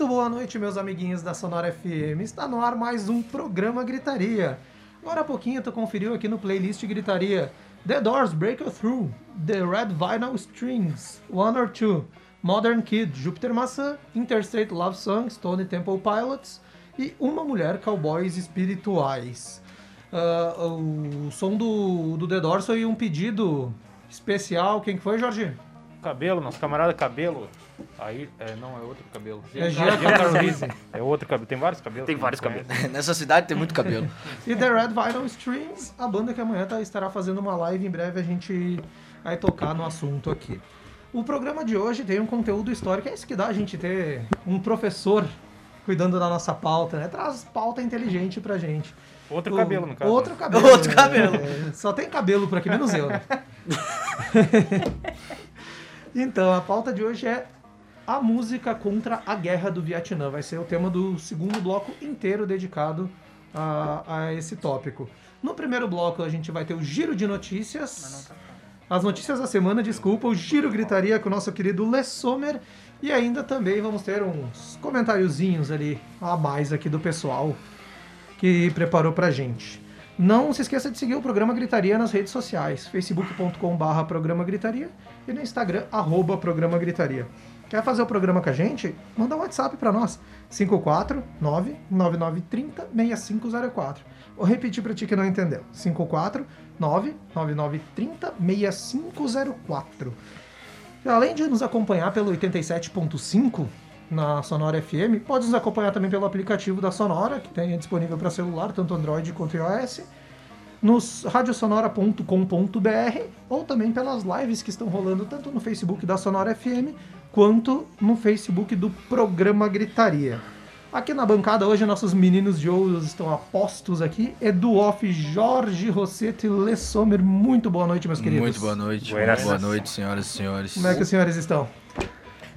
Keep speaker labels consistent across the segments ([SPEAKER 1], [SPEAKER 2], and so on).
[SPEAKER 1] Muito boa noite, meus amiguinhos da Sonora FM. Está no ar mais um programa Gritaria. Agora há pouquinho tu conferiu aqui no playlist Gritaria The Doors Break Through, The Red Vinyl Strings, One or Two, Modern Kid, Júpiter Maçã, Interstate Love Song, Stone Temple Pilots e Uma Mulher Cowboys Espirituais. Ah, o som do, do The Doors foi um pedido especial. Quem que foi, Jorge?
[SPEAKER 2] Cabelo, nosso camarada Cabelo. Aí, é, não, é outro cabelo.
[SPEAKER 1] É Gia Carlise.
[SPEAKER 2] É outro cabelo. Tem vários cabelos.
[SPEAKER 3] Tem vários cabelos.
[SPEAKER 4] Nessa cidade tem muito cabelo.
[SPEAKER 1] E The Red Vinyl Strings, a banda que amanhã tá- estará fazendo uma live. Em breve a gente vai tocar no assunto aqui. O programa de hoje tem um conteúdo histórico. É isso que dá a gente ter um professor cuidando da nossa pauta, né? Traz pauta inteligente pra gente.
[SPEAKER 2] Outro
[SPEAKER 1] O-
[SPEAKER 2] cabelo, no caso.
[SPEAKER 1] Outro cabelo.
[SPEAKER 4] Outro
[SPEAKER 1] né?
[SPEAKER 4] cabelo.
[SPEAKER 1] É, só tem cabelo por aqui, menos eu, né? então, a pauta de hoje é a música contra a guerra do Vietnã. Vai ser o tema do segundo bloco inteiro dedicado a, a esse tópico. No primeiro bloco, a gente vai ter o giro de notícias. As notícias da semana, desculpa, o giro gritaria com o nosso querido Les Sommer. E ainda também vamos ter uns comentáriozinhos ali a mais aqui do pessoal que preparou pra gente. Não se esqueça de seguir o programa Gritaria nas redes sociais, facebook.com.br programa Gritaria e no Instagram, arroba programa Gritaria. Quer fazer o programa com a gente? Manda um WhatsApp pra nós, 549-9930-6504. Vou repetir pra ti que não entendeu, 549-9930-6504. Além de nos acompanhar pelo 87.5 na Sonora FM, pode nos acompanhar também pelo aplicativo da Sonora, que tem disponível para celular, tanto Android quanto iOS, nos radiosonora.com.br ou também pelas lives que estão rolando tanto no Facebook da Sonora FM quanto no Facebook do programa Gritaria. Aqui na bancada hoje nossos meninos de ouros estão a postos aqui. Edu Off, Jorge Rosseto e Lê Sommer. Muito boa noite, meus queridos.
[SPEAKER 4] Muito boa noite. Muito boa noite, senhoras e senhores.
[SPEAKER 1] Como é que os senhores estão?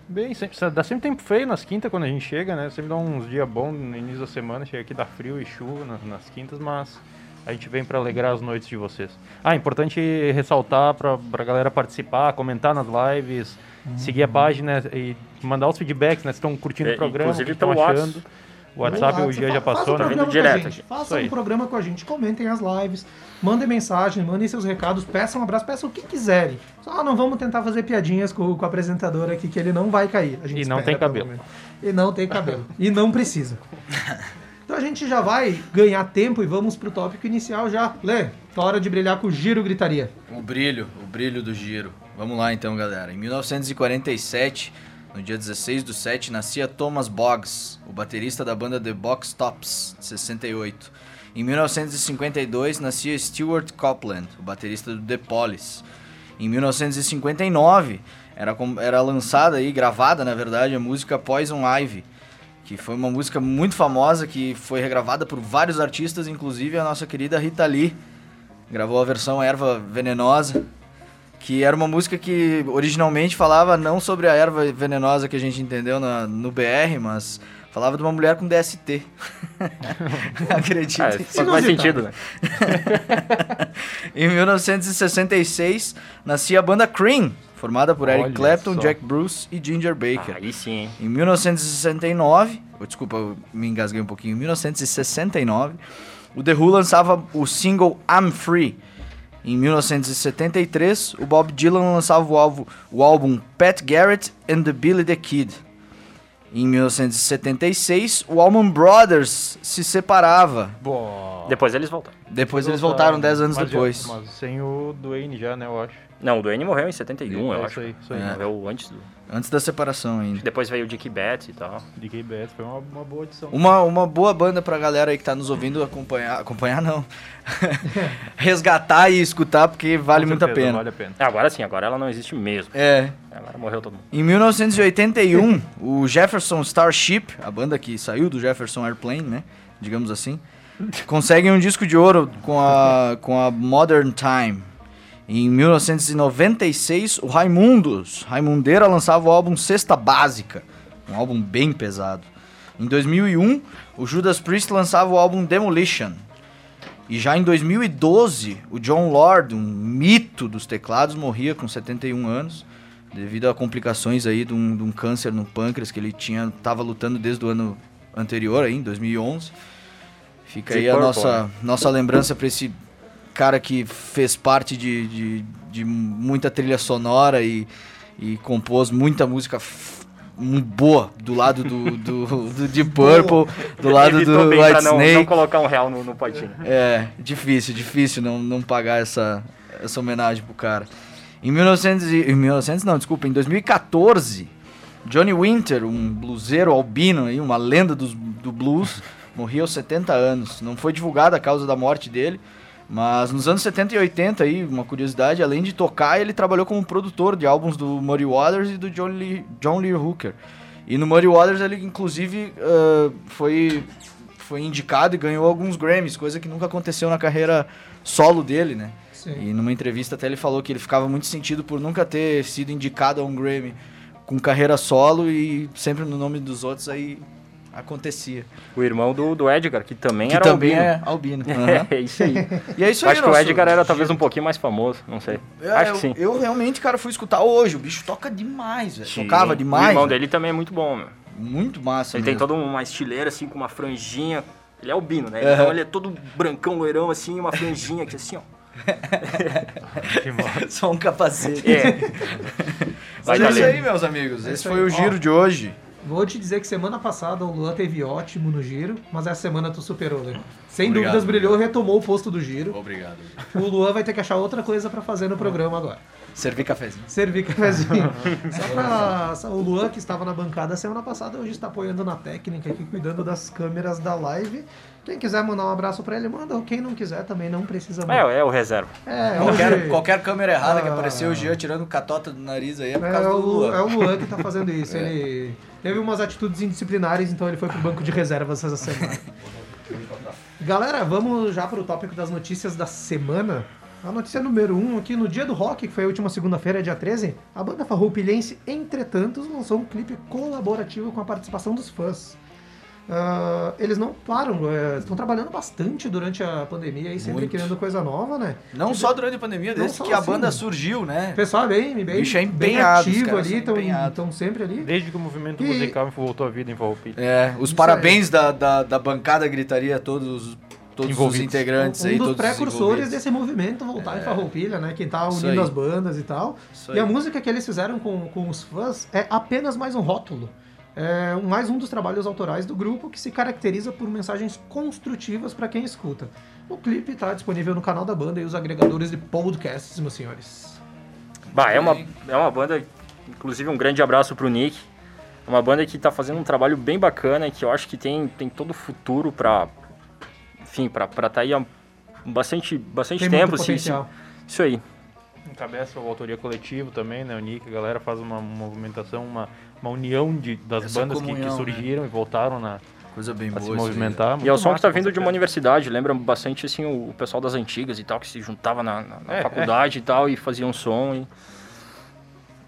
[SPEAKER 2] Bem, sempre, dá sempre tempo feio nas quintas quando a gente chega, né? Sempre dá uns dias bons no início da semana. Chega aqui, dá frio e chuva nas, nas quintas, mas a gente vem para alegrar as noites de vocês. Ah, importante ressaltar para a galera participar, comentar nas lives, seguir a página e mandar os feedbacks, né? Se estão curtindo
[SPEAKER 3] É,
[SPEAKER 2] o programa,
[SPEAKER 3] inclusive
[SPEAKER 2] estão
[SPEAKER 3] pelo
[SPEAKER 2] achando. O WhatsApp o
[SPEAKER 1] fa-
[SPEAKER 2] já passou,
[SPEAKER 1] um
[SPEAKER 2] né?
[SPEAKER 1] a
[SPEAKER 3] direto.
[SPEAKER 1] Façam um programa com a gente, comentem as lives, mandem mensagem, mandem seus recados, peçam um abraço, peçam o que quiserem. Só não vamos tentar fazer piadinhas com, com o apresentador aqui, que ele não vai cair. A gente
[SPEAKER 2] E não
[SPEAKER 1] espera,
[SPEAKER 2] tem cabelo.
[SPEAKER 1] E não tem cabelo. e não precisa. Então a gente já vai ganhar tempo e vamos pro tópico inicial já. Lê, tá hora de brilhar com o giro gritaria.
[SPEAKER 4] O brilho, o brilho do giro. Vamos lá então, galera. Em 1947, no dia 16 do 7, nascia Thomas Boggs, o baterista da banda The Box Tops, de 68. Em 1952, nascia Stuart Copeland, o baterista do The Police. Em 1959, era, era lançada e gravada, na verdade, a música Poison Ivy, que foi uma música muito famosa, que foi regravada por vários artistas, inclusive a nossa querida Rita Lee, gravou a versão Erva Venenosa, que era uma música que originalmente falava não sobre a erva venenosa que a gente entendeu na- no BR, mas falava de uma mulher com DST. Acredita?
[SPEAKER 3] Ah, faz mais sentido, né?
[SPEAKER 4] em 1966, nascia a banda Cream, formada por Eric
[SPEAKER 2] Olha
[SPEAKER 4] Clapton,
[SPEAKER 2] só.
[SPEAKER 4] Jack Bruce e Ginger Baker.
[SPEAKER 3] Aí sim, hein?
[SPEAKER 4] Em 1969, oh, desculpa, eu me engasguei um pouquinho. Em 1969, o The Who lançava o single I'm Free. Em 1973, o Bob Dylan lançava o álbum, o álbum Pat Garrett and the Billy the Kid. Em 1976, o Allman Brothers se separava.
[SPEAKER 2] Boa.
[SPEAKER 3] Depois eles voltaram.
[SPEAKER 4] Depois eles voltaram 10 anos
[SPEAKER 2] Mas já-
[SPEAKER 4] depois.
[SPEAKER 2] Mas sem o Dwayne já, né, eu acho.
[SPEAKER 3] Não, o Duane morreu em 71, eu
[SPEAKER 2] É
[SPEAKER 3] acho.
[SPEAKER 2] isso aí, isso aí.
[SPEAKER 4] É.
[SPEAKER 3] Morreu antes do...
[SPEAKER 4] Antes da separação ainda.
[SPEAKER 3] Depois veio o Dick Betts e tal.
[SPEAKER 2] DK Betts foi uma, uma boa edição.
[SPEAKER 4] Uma, uma boa banda pra galera aí que tá nos ouvindo acompanhar. Acompanhar não. Resgatar e escutar, porque vale muito a pena.
[SPEAKER 2] Vale a pena.
[SPEAKER 3] Agora sim, agora ela não existe mesmo.
[SPEAKER 4] É.
[SPEAKER 3] Agora morreu todo mundo.
[SPEAKER 4] Em 1981, o Jefferson Starship, a banda que saiu do Jefferson Airplane, né? Digamos assim, consegue um disco de ouro com a, com a Modern Time. Em 1996, o Raimundos, Raimundeira, lançava o álbum Cesta Básica, um álbum bem pesado. Em 2001, o Judas Priest lançava o álbum Demolition. E já em 2012, o John Lord, um mito dos teclados, morria com 71 anos devido a complicações aí de um, de um câncer no pâncreas que ele tinha tava lutando desde o ano anterior aí, em 2011. Fica aí a nossa
[SPEAKER 3] né?
[SPEAKER 4] nossa lembrança para esse cara que fez parte de, de, de muita trilha sonora e, e compôs muita música boa do lado do, do, do Deep Purple, do lado
[SPEAKER 3] Evitou
[SPEAKER 4] do
[SPEAKER 3] bem
[SPEAKER 4] White
[SPEAKER 3] não,
[SPEAKER 4] Snake.
[SPEAKER 3] não colocar um real no, no potinho.
[SPEAKER 4] É, difícil, difícil não, não pagar essa, essa homenagem pro cara. Em 1900, e- em 1900 não, desculpa, em 2014, Johnny Winter, um bluseiro albino, aí, uma lenda dos, do blues, morria aos 70 anos. Não foi divulgada a causa da morte dele, mas nos anos 70 e 80, aí, uma curiosidade, além de tocar, ele trabalhou como produtor de álbuns do Muddy Waters e do John Lee, John Lee Hooker. E no Muddy Waters ele, inclusive, ah, foi, foi indicado e ganhou alguns Grammys, coisa que nunca aconteceu na carreira solo dele, né?
[SPEAKER 1] Sim.
[SPEAKER 4] E numa entrevista até ele falou que ele ficava muito sentido por nunca ter sido indicado a um Grammy com carreira solo e sempre no nome dos outros aí acontecia.
[SPEAKER 3] O irmão do, do Edgar, que também
[SPEAKER 4] que
[SPEAKER 3] era
[SPEAKER 4] também
[SPEAKER 3] albino.
[SPEAKER 4] é albino. Aham.
[SPEAKER 3] É isso aí.
[SPEAKER 4] E é isso
[SPEAKER 3] Eu
[SPEAKER 4] aí,
[SPEAKER 3] acho que o Edgar era talvez um pouquinho mais famoso, não sei.
[SPEAKER 4] É,
[SPEAKER 3] acho
[SPEAKER 4] eu,
[SPEAKER 3] que sim.
[SPEAKER 4] eu realmente, cara, fui escutar hoje. O bicho toca demais, velho. Tocava
[SPEAKER 3] O
[SPEAKER 4] demais.
[SPEAKER 3] irmão
[SPEAKER 4] velho.
[SPEAKER 3] dele também é muito bom, meu.
[SPEAKER 4] Muito massa.
[SPEAKER 3] Ele tem
[SPEAKER 4] mesmo.
[SPEAKER 3] toda uma estileira, assim, com uma franjinha. Ele é albino, né?
[SPEAKER 4] Aham.
[SPEAKER 3] Então ele é todo brancão, loirão, assim, uma franjinha aqui, assim, ó.
[SPEAKER 4] Só um capacete.
[SPEAKER 3] É.
[SPEAKER 4] Mas é isso aí, meus amigos.
[SPEAKER 1] É
[SPEAKER 4] Esse foi
[SPEAKER 1] aí.
[SPEAKER 4] o giro de hoje.
[SPEAKER 1] Vou te dizer que semana passada o Luan teve ótimo no giro, mas essa semana tu superou, né? Sem
[SPEAKER 4] Obrigado,
[SPEAKER 1] dúvidas brilhou, retomou o posto do giro.
[SPEAKER 4] Obrigado.
[SPEAKER 1] O Luan vai ter que achar outra coisa pra fazer no programa agora.
[SPEAKER 4] Servir cafezinho.
[SPEAKER 1] Servir cafezinho. Só pra. só O Luan, que estava na bancada semana passada, hoje está apoiando na técnica aqui, cuidando das câmeras da live. Quem quiser mandar um abraço pra ele, manda. Quem não quiser também não precisa mandar.
[SPEAKER 3] É, é o reserva.
[SPEAKER 1] É,
[SPEAKER 4] Qualquer,
[SPEAKER 1] hoje-
[SPEAKER 4] qualquer câmera errada que
[SPEAKER 1] Ah.
[SPEAKER 4] apareceu o Jean tirando catota do nariz aí é por
[SPEAKER 1] É
[SPEAKER 4] causa do
[SPEAKER 1] o,
[SPEAKER 4] Luan.
[SPEAKER 1] é o Luan que tá fazendo isso.
[SPEAKER 4] É.
[SPEAKER 1] Ele teve umas atitudes indisciplinares, então ele foi pro banco de reservas essa semana. Galera, vamos já pro tópico das notícias da semana. A notícia número 1 um, aqui no dia do rock, que foi a última segunda-feira, dia 13, a banda farroupilhense, entretanto, lançou um clipe colaborativo com a participação dos fãs. Ah, eles não param, é, estão trabalhando bastante durante a pandemia aí, sempre
[SPEAKER 4] Muito.
[SPEAKER 1] criando coisa nova, né?
[SPEAKER 4] Não só durante a pandemia, desde que a
[SPEAKER 1] assim,
[SPEAKER 4] banda
[SPEAKER 1] né?
[SPEAKER 4] surgiu, né?
[SPEAKER 1] O pessoal é bem, bem,
[SPEAKER 4] Bicho é
[SPEAKER 1] bem
[SPEAKER 4] os
[SPEAKER 1] ativo ali, estão sempre ali.
[SPEAKER 2] Desde que o movimento
[SPEAKER 1] E-
[SPEAKER 2] musical voltou à vida em Farroupilha.
[SPEAKER 4] É, os
[SPEAKER 1] Isso
[SPEAKER 4] parabéns da, da, da bancada gritaria a todos, todos os integrantes
[SPEAKER 1] um
[SPEAKER 4] aí,
[SPEAKER 1] dos
[SPEAKER 4] todos os
[SPEAKER 1] precursores desse movimento voltar em Farroupilha, né? Quem tá unindo as bandas e tal.
[SPEAKER 4] Isso
[SPEAKER 1] E a
[SPEAKER 4] aí.
[SPEAKER 1] música que eles fizeram com, com os fãs é apenas mais um rótulo. É mais um dos trabalhos autorais do grupo que se caracteriza por mensagens construtivas para quem escuta. O clipe tá disponível no canal da banda e os agregadores de podcasts, meus senhores.
[SPEAKER 3] Bah, é uma, é uma banda, inclusive um grande abraço pro Nick. É uma banda que tá fazendo um trabalho bem bacana e que eu acho que tem, tem todo o futuro pra. Enfim, pra estar tá aí há bastante, bastante
[SPEAKER 1] Tem
[SPEAKER 3] tempo.
[SPEAKER 1] muito
[SPEAKER 3] assim,
[SPEAKER 1] potencial.
[SPEAKER 3] isso aí.
[SPEAKER 2] Encabeça a autoria coletiva também, né? O Nick, a galera faz uma movimentação, uma, uma união de, das
[SPEAKER 4] Essa
[SPEAKER 2] bandas que, que
[SPEAKER 4] comunhão, né?
[SPEAKER 2] surgiram e voltaram na,
[SPEAKER 4] Coisa bem
[SPEAKER 2] a
[SPEAKER 4] boa.
[SPEAKER 2] se movimentar.
[SPEAKER 3] E é o som que tá vindo de uma universidade, lembra bastante assim o, pessoal das antigas e tal, que se juntava na, na- na
[SPEAKER 2] É,
[SPEAKER 3] faculdade e tal e fazia um som e.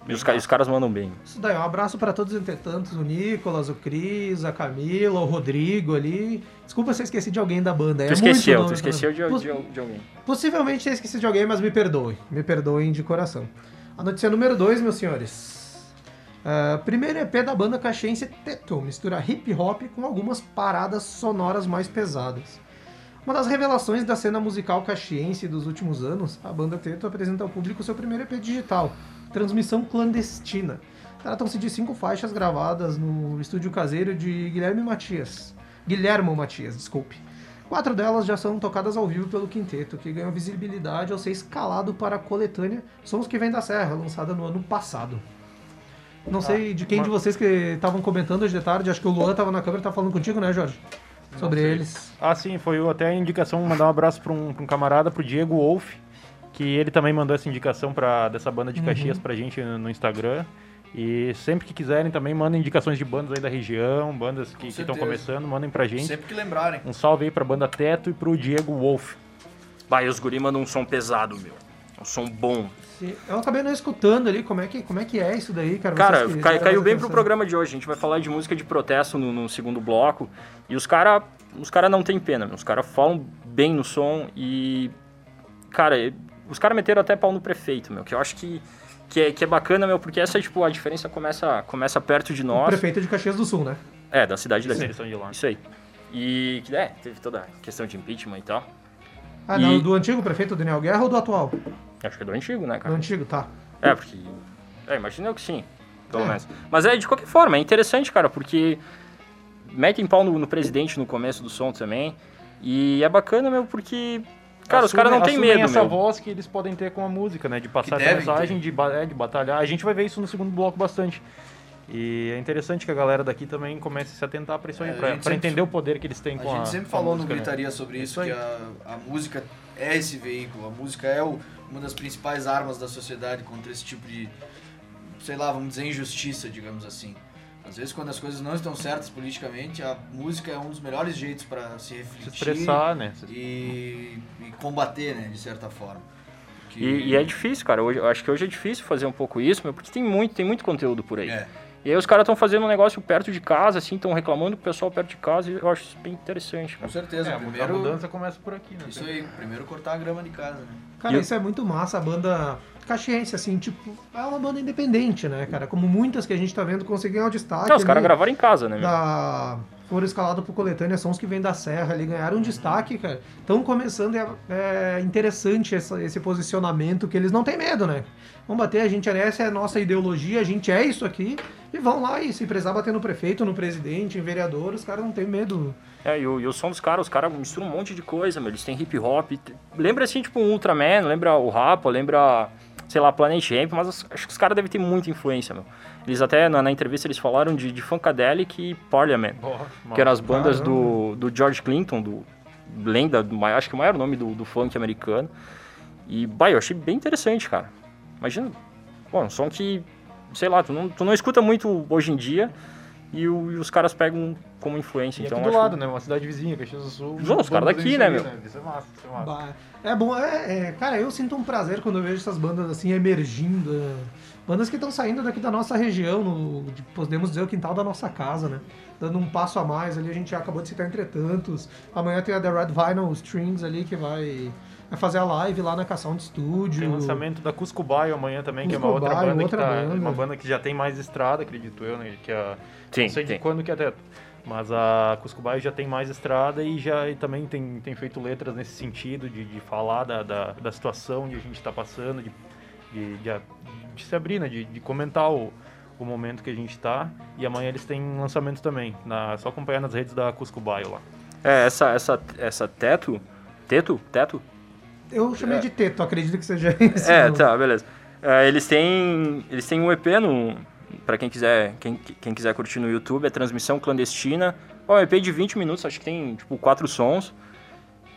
[SPEAKER 3] E os, os caras mandam bem.
[SPEAKER 1] Isso daí, um abraço para todos os entretantos, o Nicolas, o Cris, a Camila, o Rodrigo ali. Desculpa se eu esqueci de alguém da banda. é
[SPEAKER 3] Tu esqueceu,
[SPEAKER 1] nome
[SPEAKER 3] tu esqueceu de,
[SPEAKER 1] Poss-
[SPEAKER 3] de, de alguém.
[SPEAKER 1] Possivelmente eu esqueci de alguém, mas me perdoe. Me perdoem de coração. A notícia número 2, meus senhores. Ah, primeiro EP da banda caxiense Teto mistura hip hop com algumas paradas sonoras mais pesadas. Uma das revelações da cena musical caxiense dos últimos anos, a banda Teto apresenta ao público seu primeiro EP digital, Transmissão Clandestina. Tratam-se de cinco faixas gravadas no estúdio caseiro de Guilherme Matias. Guilhermo Matias, desculpe. Quatro delas já são tocadas ao vivo pelo quinteto, que ganhou visibilidade ao ser escalado para a coletânea Sons que Vem da Serra, lançada no ano passado. Não sei de quem de vocês que estavam comentando hoje de tarde, acho que o Luan estava na câmera e tá falando contigo, né, Jorge? Sobre eles.
[SPEAKER 2] Ah, sim, foi o- até a indicação, mandar um abraço para um, pra um camarada, pro Diego Wolf, que ele também mandou essa indicação pra, dessa banda de Caxias pra gente no, Instagram. E sempre que quiserem também mandem indicações de bandas aí da região, bandas que estão
[SPEAKER 4] certeza.
[SPEAKER 2] começando, mandem pra gente.
[SPEAKER 4] Sempre que lembrarem.
[SPEAKER 2] Um salve aí pra banda Teto e pro Diego Wolf.
[SPEAKER 3] Bah, e os guri mandam um som pesado, meu. Um som bom.
[SPEAKER 1] Eu acabei não escutando ali como é que, como é, que é isso daí, cara.
[SPEAKER 3] Cara,
[SPEAKER 1] que
[SPEAKER 3] cai- caiu bem pro
[SPEAKER 1] atenção.
[SPEAKER 3] programa de hoje. A gente vai falar de música de protesto no, no segundo bloco. E os caras os cara não tem pena. Os caras falam bem no som e. Cara, os caras meteram até pau no prefeito, meu. Que eu acho que, que, é, que é bacana, meu, porque essa, tipo, a diferença começa, começa perto de nós.
[SPEAKER 1] Prefeito de Caxias do Sul, né?
[SPEAKER 3] É, da cidade daqui. Isso aí. E que é, teve toda a questão de impeachment e tal.
[SPEAKER 1] Ah,
[SPEAKER 3] E-
[SPEAKER 1] não, do antigo prefeito Daniel Guerra ou do atual?
[SPEAKER 3] Acho que é do antigo, né,
[SPEAKER 1] Do
[SPEAKER 3] cara?
[SPEAKER 1] antigo, tá.
[SPEAKER 3] É, porque. É, imagina eu que sim, pelo
[SPEAKER 1] É.
[SPEAKER 3] menos. Mas é, de qualquer forma, é interessante, cara, porque metem pau no, no presidente no começo do som também. E é bacana, meu, porque. Cara, os caras não têm
[SPEAKER 2] Assumem
[SPEAKER 3] medo,
[SPEAKER 2] essa
[SPEAKER 3] meu.
[SPEAKER 2] voz que eles podem ter com a música, né? De passar essa mensagem, de, é, de batalhar. A gente vai ver isso no segundo bloco bastante. E é interessante que a galera daqui também comece a se atentar pra isso aí,
[SPEAKER 4] É, a sempre-
[SPEAKER 2] entender o poder que eles têm
[SPEAKER 4] A
[SPEAKER 2] com a
[SPEAKER 4] gente sempre
[SPEAKER 2] a
[SPEAKER 4] falou no
[SPEAKER 2] né?
[SPEAKER 4] Gritaria sobre isso,
[SPEAKER 2] Isso aí.
[SPEAKER 4] que a, a música é esse veículo. A música é o- uma das principais armas da sociedade contra esse tipo de, sei lá, vamos dizer, injustiça, digamos assim. Às vezes, quando as coisas não estão certas politicamente, a música é um dos melhores jeitos para se
[SPEAKER 2] Se
[SPEAKER 4] refletir
[SPEAKER 2] expressar, né? Se-
[SPEAKER 4] e, e combater, né, de certa forma. Que-
[SPEAKER 3] E, e é difícil, cara. Hoje, eu acho que hoje é difícil fazer um pouco isso, meu, porque tem muito, tem muito conteúdo por aí.
[SPEAKER 4] É.
[SPEAKER 3] E aí os caras estão fazendo um negócio perto de casa, assim, estão reclamando com o pessoal perto de casa, e eu acho isso bem interessante,
[SPEAKER 4] Com
[SPEAKER 3] cara.
[SPEAKER 4] certeza.
[SPEAKER 2] É, a
[SPEAKER 4] primeiro,
[SPEAKER 2] mudança começa por aqui, né?
[SPEAKER 4] Isso aí, primeiro cortar a grama de casa, né?
[SPEAKER 1] Cara,
[SPEAKER 3] E-
[SPEAKER 1] isso é muito massa, a banda caxiense, assim, tipo, é uma banda independente, né, cara? Como muitas que a gente tá vendo conseguiram o destaque.
[SPEAKER 3] Não, os caras gravaram em casa, né, meu?
[SPEAKER 1] da... Foram escalados por coletânea, sons que vêm da Serra ali, ganharam um destaque, cara. Estão começando, é, é interessante essa- esse posicionamento, que eles não têm medo, né? Vão bater, a gente, essa é a nossa ideologia, a gente é isso aqui, e vão lá e se precisar bater no prefeito, no presidente, em vereador, os caras não têm medo.
[SPEAKER 3] É, e o, e o som dos caras, os caras misturam um monte de coisa, meu. Eles têm hip hop. Lembra assim, tipo, um Ultraman, lembra o Rapa, lembra, sei lá, Planet Ramp, mas os- acho que os caras devem ter muita influência, meu. Eles até, na, na entrevista, eles falaram de, de Funkadelic e Parliament, que eram as bandas do, do George Clinton, do lenda, do, acho que o maior nome do, do funk americano. E, bah, eu achei bem interessante, cara. Imagina, pô, um som que, sei lá, tu não, tu não escuta muito hoje em dia e, o- e os caras pegam como influência.
[SPEAKER 2] E
[SPEAKER 3] então,
[SPEAKER 2] aqui do
[SPEAKER 3] acho-
[SPEAKER 2] lado, né? Uma cidade vizinha, Caxias do Sul.
[SPEAKER 3] Não, os caras daqui, né, meu?
[SPEAKER 2] Isso é massa, isso é massa.
[SPEAKER 1] Bah, É bom, é, é, cara, eu sinto um prazer quando eu vejo essas bandas assim emergindo. é, bandas que estão saindo daqui da nossa região, no, de- podemos dizer o quintal da nossa casa, né? Dando um passo a mais ali, a gente acabou de citar entretantos. Amanhã tem a The Red Vinyl Strings ali que vai, vai fazer a live lá na K-Sound Studio.
[SPEAKER 2] Tem lançamento da Cusco Baio amanhã também, que é uma
[SPEAKER 1] Cusco
[SPEAKER 2] outra banda
[SPEAKER 1] outra
[SPEAKER 2] que tá.
[SPEAKER 1] banda.
[SPEAKER 2] Uma banda que já tem mais estrada, acredito eu, né? Que a,
[SPEAKER 3] Sim,
[SPEAKER 2] não sei de
[SPEAKER 3] tem.
[SPEAKER 2] quando que é até. Mas a Cusco Baio já tem mais estrada e já e também tem, tem feito letras nesse sentido de, de falar da, da, da situação que a gente está passando, de, de, de, de se abrir, né? De, de comentar o, o momento que a gente está. E amanhã eles têm lançamento também. Na, é só acompanhar nas redes da Cusco Baio lá.
[SPEAKER 3] É, essa, essa, essa teto. Teto? Teto?
[SPEAKER 1] Eu chamei de teto, acredito que seja isso.
[SPEAKER 3] É, tá, beleza. É, eles têm. Eles têm um EP no. Pra quem quiser, quem, quem quiser curtir no YouTube, é transmissão clandestina. É um EP de 20 minutos, acho que tem tipo quatro sons.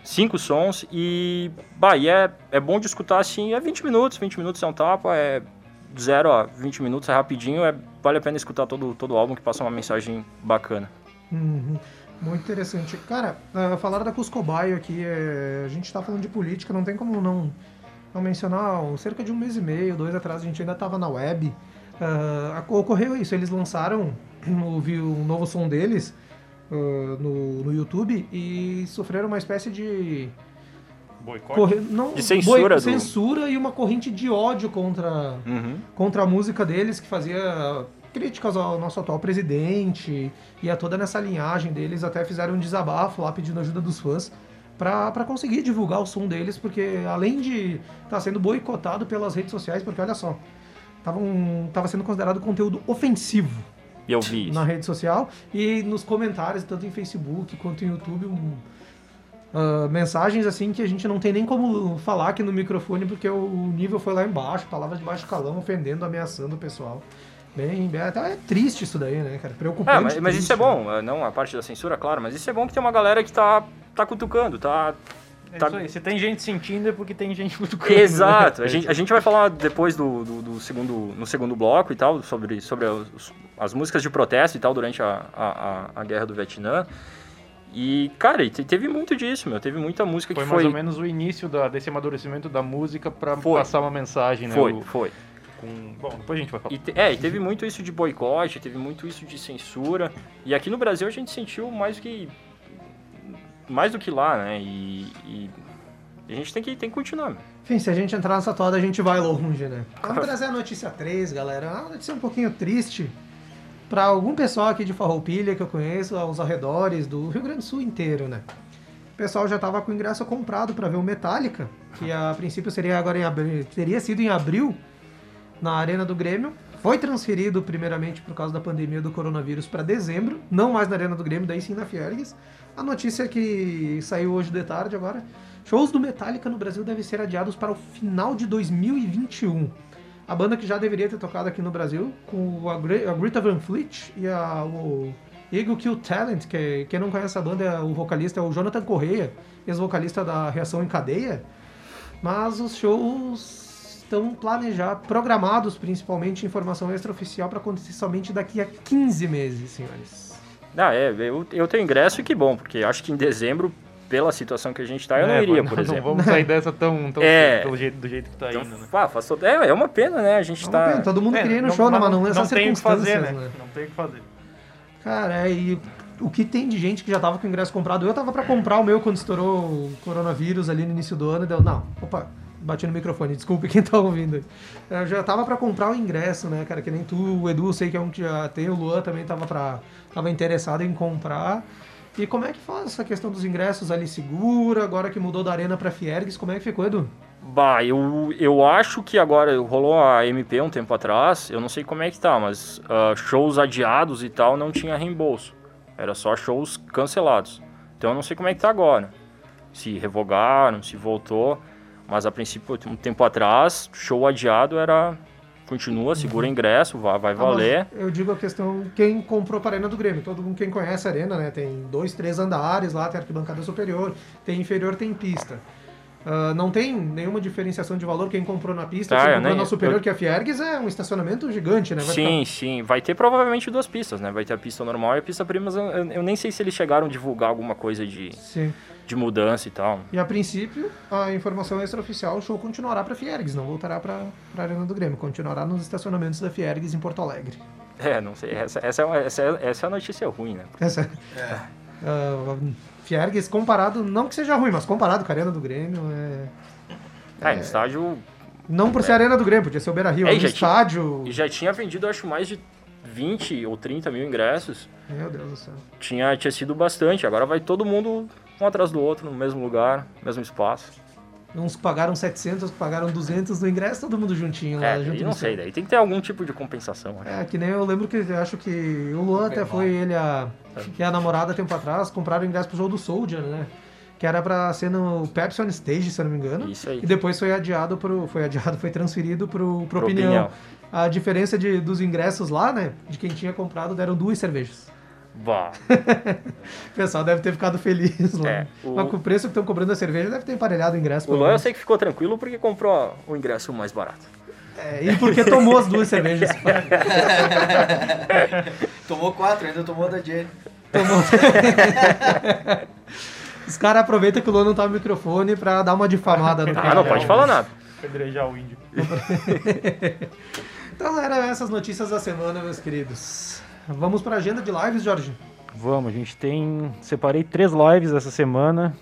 [SPEAKER 3] Cinco sons e. Bah, e é, é bom de escutar assim, é 20 minutos, 20 minutos é um tapa, é 0 a 20 minutos, é rapidinho, é, vale a pena escutar todo, todo o álbum que passa uma mensagem bacana.
[SPEAKER 1] Uhum. Muito interessante. Cara, uh, falaram da Cusco Baio aqui, é, a gente tá falando de política, não tem como não, não mencionar, cerca de um mês e meio, dois atrás, a gente ainda tava na web. Uh, ocorreu isso, eles lançaram o, vi- um novo som deles uh, no, no YouTube e sofreram uma espécie de.
[SPEAKER 2] Boicote?
[SPEAKER 1] corre- não,
[SPEAKER 3] De censura do-
[SPEAKER 1] censura e uma corrente de ódio contra,
[SPEAKER 3] Uhum.
[SPEAKER 1] contra a música deles, que fazia críticas ao nosso atual presidente e a toda nessa linhagem deles. Até fizeram um desabafo lá pedindo ajuda dos fãs pra conseguir divulgar o som deles, porque além de estar sendo boicotado pelas redes sociais, porque olha só, tavam, tava sendo considerado conteúdo ofensivo
[SPEAKER 3] E eu vi isso.
[SPEAKER 1] na rede social e nos comentários, tanto em Facebook quanto em YouTube, um- ah, mensagens assim que a gente não tem nem como falar aqui no microfone porque o nível foi lá embaixo, palavras de baixo calão, ofendendo, ameaçando o pessoal. Bem, bem- até é triste isso daí, né, cara? Preocupante.
[SPEAKER 3] É, mas, mas isso é
[SPEAKER 1] né?
[SPEAKER 3] bom, eh, não a parte da censura, claro, mas isso é bom que tem uma galera que tá, tá cutucando, tá.
[SPEAKER 2] É
[SPEAKER 3] tá-
[SPEAKER 2] isso aí. Se tem gente sentindo é porque tem gente cutucando. né?
[SPEAKER 3] Exato. A gente, a gente vai falar depois do, do, do segundo, no segundo bloco e tal, sobre, sobre os- as músicas de protesto e tal durante a, a, a- guerra do Vietnã. E, cara, te- teve muito disso, meu. Teve muita música
[SPEAKER 2] Foi
[SPEAKER 3] que
[SPEAKER 2] mais
[SPEAKER 3] foi.
[SPEAKER 2] ou menos o início da- desse amadurecimento da música pra
[SPEAKER 3] Foi.
[SPEAKER 2] passar uma mensagem, né?
[SPEAKER 3] Foi,
[SPEAKER 2] O-
[SPEAKER 3] foi.
[SPEAKER 2] Com- Bom, depois a gente vai falar.
[SPEAKER 3] E te- é, e teve muito isso de boicote, teve muito isso de censura. E aqui no Brasil a gente sentiu mais do que. Mais do que lá, né? E, e a gente tem que, tem que continuar, meu.
[SPEAKER 1] Enfim, se a gente entrar nessa toada, a gente vai longe, né? Vamos trazer a notícia 3, galera. Uma notícia um pouquinho triste para algum pessoal aqui de Farroupilha que eu conheço, aos arredores do Rio Grande do Sul inteiro, né? O pessoal já tava com o ingresso comprado para ver o Metallica, que a princípio seria agora em abril, teria sido em abril na Arena do Grêmio. Foi transferido primeiramente por causa da pandemia do coronavírus para dezembro, não mais na Arena do Grêmio, daí sim na Fiergues. A notícia que saiu hoje de tarde agora, shows do Metallica no Brasil devem ser adiados para o final de 2021. A banda que já deveria ter tocado aqui no Brasil, com a, Gre- a Greta Van Fleet e a, o Eagle Kill Talent, que quem não conhece a banda, é o vocalista é o Jonathan Correia, ex-vocalista da Reação em Cadeia. Mas os shows estão planejados, programados principalmente, informação extraoficial para acontecer somente daqui a 15 meses, senhores.
[SPEAKER 3] Ah, é, eu, eu tenho ingresso e que bom, porque acho que em dezembro, pela situação que a gente tá, eu não
[SPEAKER 2] É,
[SPEAKER 3] iria,
[SPEAKER 2] não-
[SPEAKER 3] por
[SPEAKER 2] não
[SPEAKER 3] exemplo.
[SPEAKER 2] vamos sair dessa tão, tão
[SPEAKER 3] É.
[SPEAKER 2] pelo jeito, do jeito que tá
[SPEAKER 3] Então,
[SPEAKER 2] indo, né?
[SPEAKER 3] ah, faz todo- é, é uma pena, né? A gente
[SPEAKER 1] Não,
[SPEAKER 3] tá.
[SPEAKER 1] bem, todo mundo
[SPEAKER 2] É,
[SPEAKER 1] queria ir no show, né, mas não nessas
[SPEAKER 2] não tem o que fazer,
[SPEAKER 1] circunstâncias,
[SPEAKER 2] né?
[SPEAKER 1] né?
[SPEAKER 2] Não tem o que fazer.
[SPEAKER 1] Cara, é, e o que tem de gente que já tava com o ingresso comprado? Eu tava pra comprar o meu quando estourou o coronavírus ali no início do ano e deu, não, opa, bati no microfone, desculpe quem tá ouvindo. Eu já tava pra comprar o ingresso, né, cara, que nem tu, o Edu, sei que é um que já tem, o Luan também tava pra, tava interessado em comprar. E como é que faz essa questão dos ingressos ali segura, agora que mudou da Arena pra Fiergues, como é que ficou, Edu?
[SPEAKER 3] Bah, eu, eu acho que agora rolou a MP um tempo atrás, eu não sei como é que tá, mas ah, shows adiados e tal não tinha reembolso. Era só shows cancelados. Então eu não sei como é que tá agora. Se revogaram, se voltou. Mas a princípio, um tempo atrás, show adiado era. Continua, segura o ingresso, vai, vai
[SPEAKER 1] Ah,
[SPEAKER 3] valer.
[SPEAKER 1] Eu digo a questão, quem comprou para a Arena do Grêmio, todo mundo quem conhece a Arena, né? Tem dois, três andares lá, tem arquibancada superior, tem inferior, tem pista. Ah, não tem nenhuma diferenciação de valor quem comprou na pista,
[SPEAKER 3] Tá,
[SPEAKER 1] quem comprou
[SPEAKER 3] nem-
[SPEAKER 1] na superior,
[SPEAKER 3] eu-
[SPEAKER 1] que é a Fiergues, é um estacionamento gigante, né? Vai
[SPEAKER 3] Sim, sim. Vai ter provavelmente duas pistas, né? Vai ter a pista normal e a pista prima. Eu, nem sei se eles chegaram a divulgar alguma coisa de,
[SPEAKER 1] ficar- Sim.
[SPEAKER 3] de mudança e tal.
[SPEAKER 1] E a princípio, a informação extraoficial, o show continuará para Fiergues, não voltará para a Arena do Grêmio, continuará nos estacionamentos da Fiergues em Porto Alegre.
[SPEAKER 3] É, não sei. Essa, essa, é, essa, é, essa é a notícia ruim, né?
[SPEAKER 1] Essa, Ah, Fiergues comparado, não que seja ruim, mas comparado com a Arena do Grêmio, é...
[SPEAKER 3] Ah, no estádio.
[SPEAKER 1] Não por ser a Arena do Grêmio, podia ser o Beira Rio,
[SPEAKER 3] É,
[SPEAKER 1] é, um
[SPEAKER 3] tinha-
[SPEAKER 1] estádio.
[SPEAKER 3] E já tinha vendido, acho, mais de 20 ou 30 mil ingressos.
[SPEAKER 1] Meu Deus do céu.
[SPEAKER 3] Tinha, tinha sido bastante. Agora vai todo mundo um atrás do outro, no mesmo lugar, mesmo espaço.
[SPEAKER 1] Uns que pagaram 700, outros que pagaram 200 no ingresso, todo mundo juntinho lá.
[SPEAKER 3] É,
[SPEAKER 1] junto
[SPEAKER 3] daí
[SPEAKER 1] no
[SPEAKER 3] não sei, daí tem que ter algum tipo de compensação. acho.
[SPEAKER 1] É, que nem eu lembro que eu acho que o Luan até foi ele a, que a namorada tempo atrás, compraram o ingresso pro jogo do Soldier, né? Que era pra ser no Pepsi on Stage, se eu não me engano.
[SPEAKER 3] Isso aí.
[SPEAKER 1] E depois foi adiado pro. Foi adiado, foi transferido pro, pro,
[SPEAKER 3] Pro
[SPEAKER 1] opinião.
[SPEAKER 3] Opinião.
[SPEAKER 1] A diferença de, dos ingressos lá, né? De quem tinha comprado, deram duas cervejas.
[SPEAKER 3] Bah.
[SPEAKER 1] O pessoal deve ter ficado feliz lá.
[SPEAKER 3] É, o-
[SPEAKER 1] Mas com o preço que estão cobrando a cerveja, deve ter emparelhado o ingresso.
[SPEAKER 3] O Luan eu sei que ficou tranquilo porque comprou o ingresso mais barato.
[SPEAKER 1] É, e porque tomou as duas cervejas.
[SPEAKER 4] Tomou quatro, ainda tomou da Jenny.
[SPEAKER 1] Tomou. Os caras aproveitam que o Luan não tá no microfone pra dar uma difamada no
[SPEAKER 3] Ah,
[SPEAKER 1] cara.
[SPEAKER 3] não pode falar nada.
[SPEAKER 2] Pedrejar o índio.
[SPEAKER 1] Então eram essas notícias da semana, meus queridos. Vamos pra agenda de lives, Jorge.
[SPEAKER 2] Vamos, a gente tem. Separei três lives essa semana.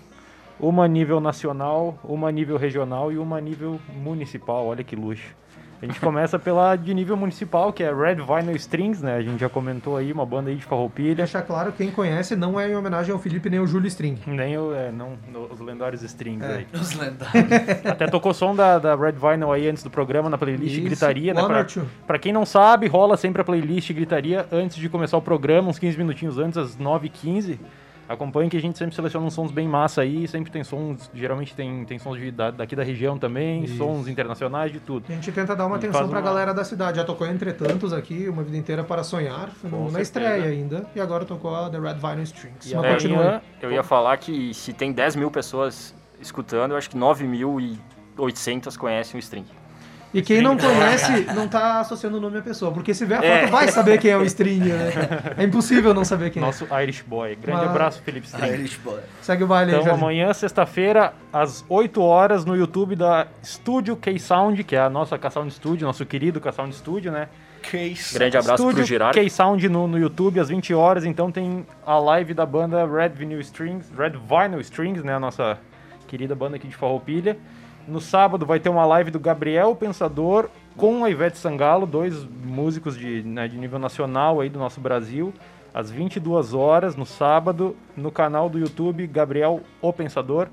[SPEAKER 2] Uma a nível nacional, uma a nível regional e uma a nível municipal. Olha que luxo. A gente começa pela de nível municipal, que é Red Vinyl Strings, né? A gente já comentou aí, uma banda aí de farroupilha.
[SPEAKER 1] Deixar claro, quem conhece não é em homenagem ao Felipe nem ao Júlio String.
[SPEAKER 2] Nem o, é, não, os lendários strings
[SPEAKER 1] É.
[SPEAKER 2] aí.
[SPEAKER 4] Os lendários.
[SPEAKER 2] Até tocou som da, da Red Vinyl aí antes do programa na playlist
[SPEAKER 1] Isso,
[SPEAKER 2] Gritaria, né?
[SPEAKER 1] One
[SPEAKER 2] Pra,
[SPEAKER 1] or two.
[SPEAKER 2] pra quem não sabe, rola sempre a playlist Gritaria antes de começar o programa, uns 15 minutinhos antes, às 9h15. Acompanhe que a gente sempre seleciona uns sons bem massa aí, sempre tem sons, geralmente tem, tem sons de, da- daqui da região também,
[SPEAKER 1] Isso.
[SPEAKER 2] sons internacionais, de tudo.
[SPEAKER 1] A gente tenta dar uma
[SPEAKER 2] E
[SPEAKER 1] atenção pra
[SPEAKER 2] uma-
[SPEAKER 1] galera da cidade. Já tocou Entre Tantos aqui, Uma Vida Inteira para Sonhar, foi no- na estreia ainda. E agora tocou a The Red Vinyl Strings.
[SPEAKER 2] E
[SPEAKER 1] Mas
[SPEAKER 2] amanhã-
[SPEAKER 1] continua.
[SPEAKER 3] Eu ia falar que se tem 10 mil pessoas escutando, eu acho que 9.800 conhecem o string.
[SPEAKER 1] E quem não conhece, não tá associando o nome à pessoa. Porque se ver a foto,
[SPEAKER 3] É.
[SPEAKER 1] vai saber quem é o String, né? É impossível não saber quem
[SPEAKER 2] Nosso Irish Boy. Grande
[SPEAKER 1] Mas-
[SPEAKER 2] abraço, Felipe String.
[SPEAKER 4] Irish Boy.
[SPEAKER 1] é. Segue o baile aí,
[SPEAKER 2] Então
[SPEAKER 1] Jorge.
[SPEAKER 2] amanhã, sexta-feira, às 8 horas, no YouTube da Studio K-Sound, que é a nossa K-Sound Studio, nosso querido K-Sound Studio, né?
[SPEAKER 4] Case.
[SPEAKER 3] Grande abraço
[SPEAKER 2] Estúdio
[SPEAKER 3] pro Girard.
[SPEAKER 2] K-Sound no, no YouTube às 20 horas, então tem a live da banda Red Vinyl Strings, Red Vinyl Strings, né, a nossa querida banda aqui de Farroupilha. No sábado vai ter uma live do Gabriel Pensador com a Ivete Sangalo, dois músicos de, né, de nível nacional aí do nosso Brasil, às 22 horas no sábado, no canal do YouTube Gabriel O Pensador.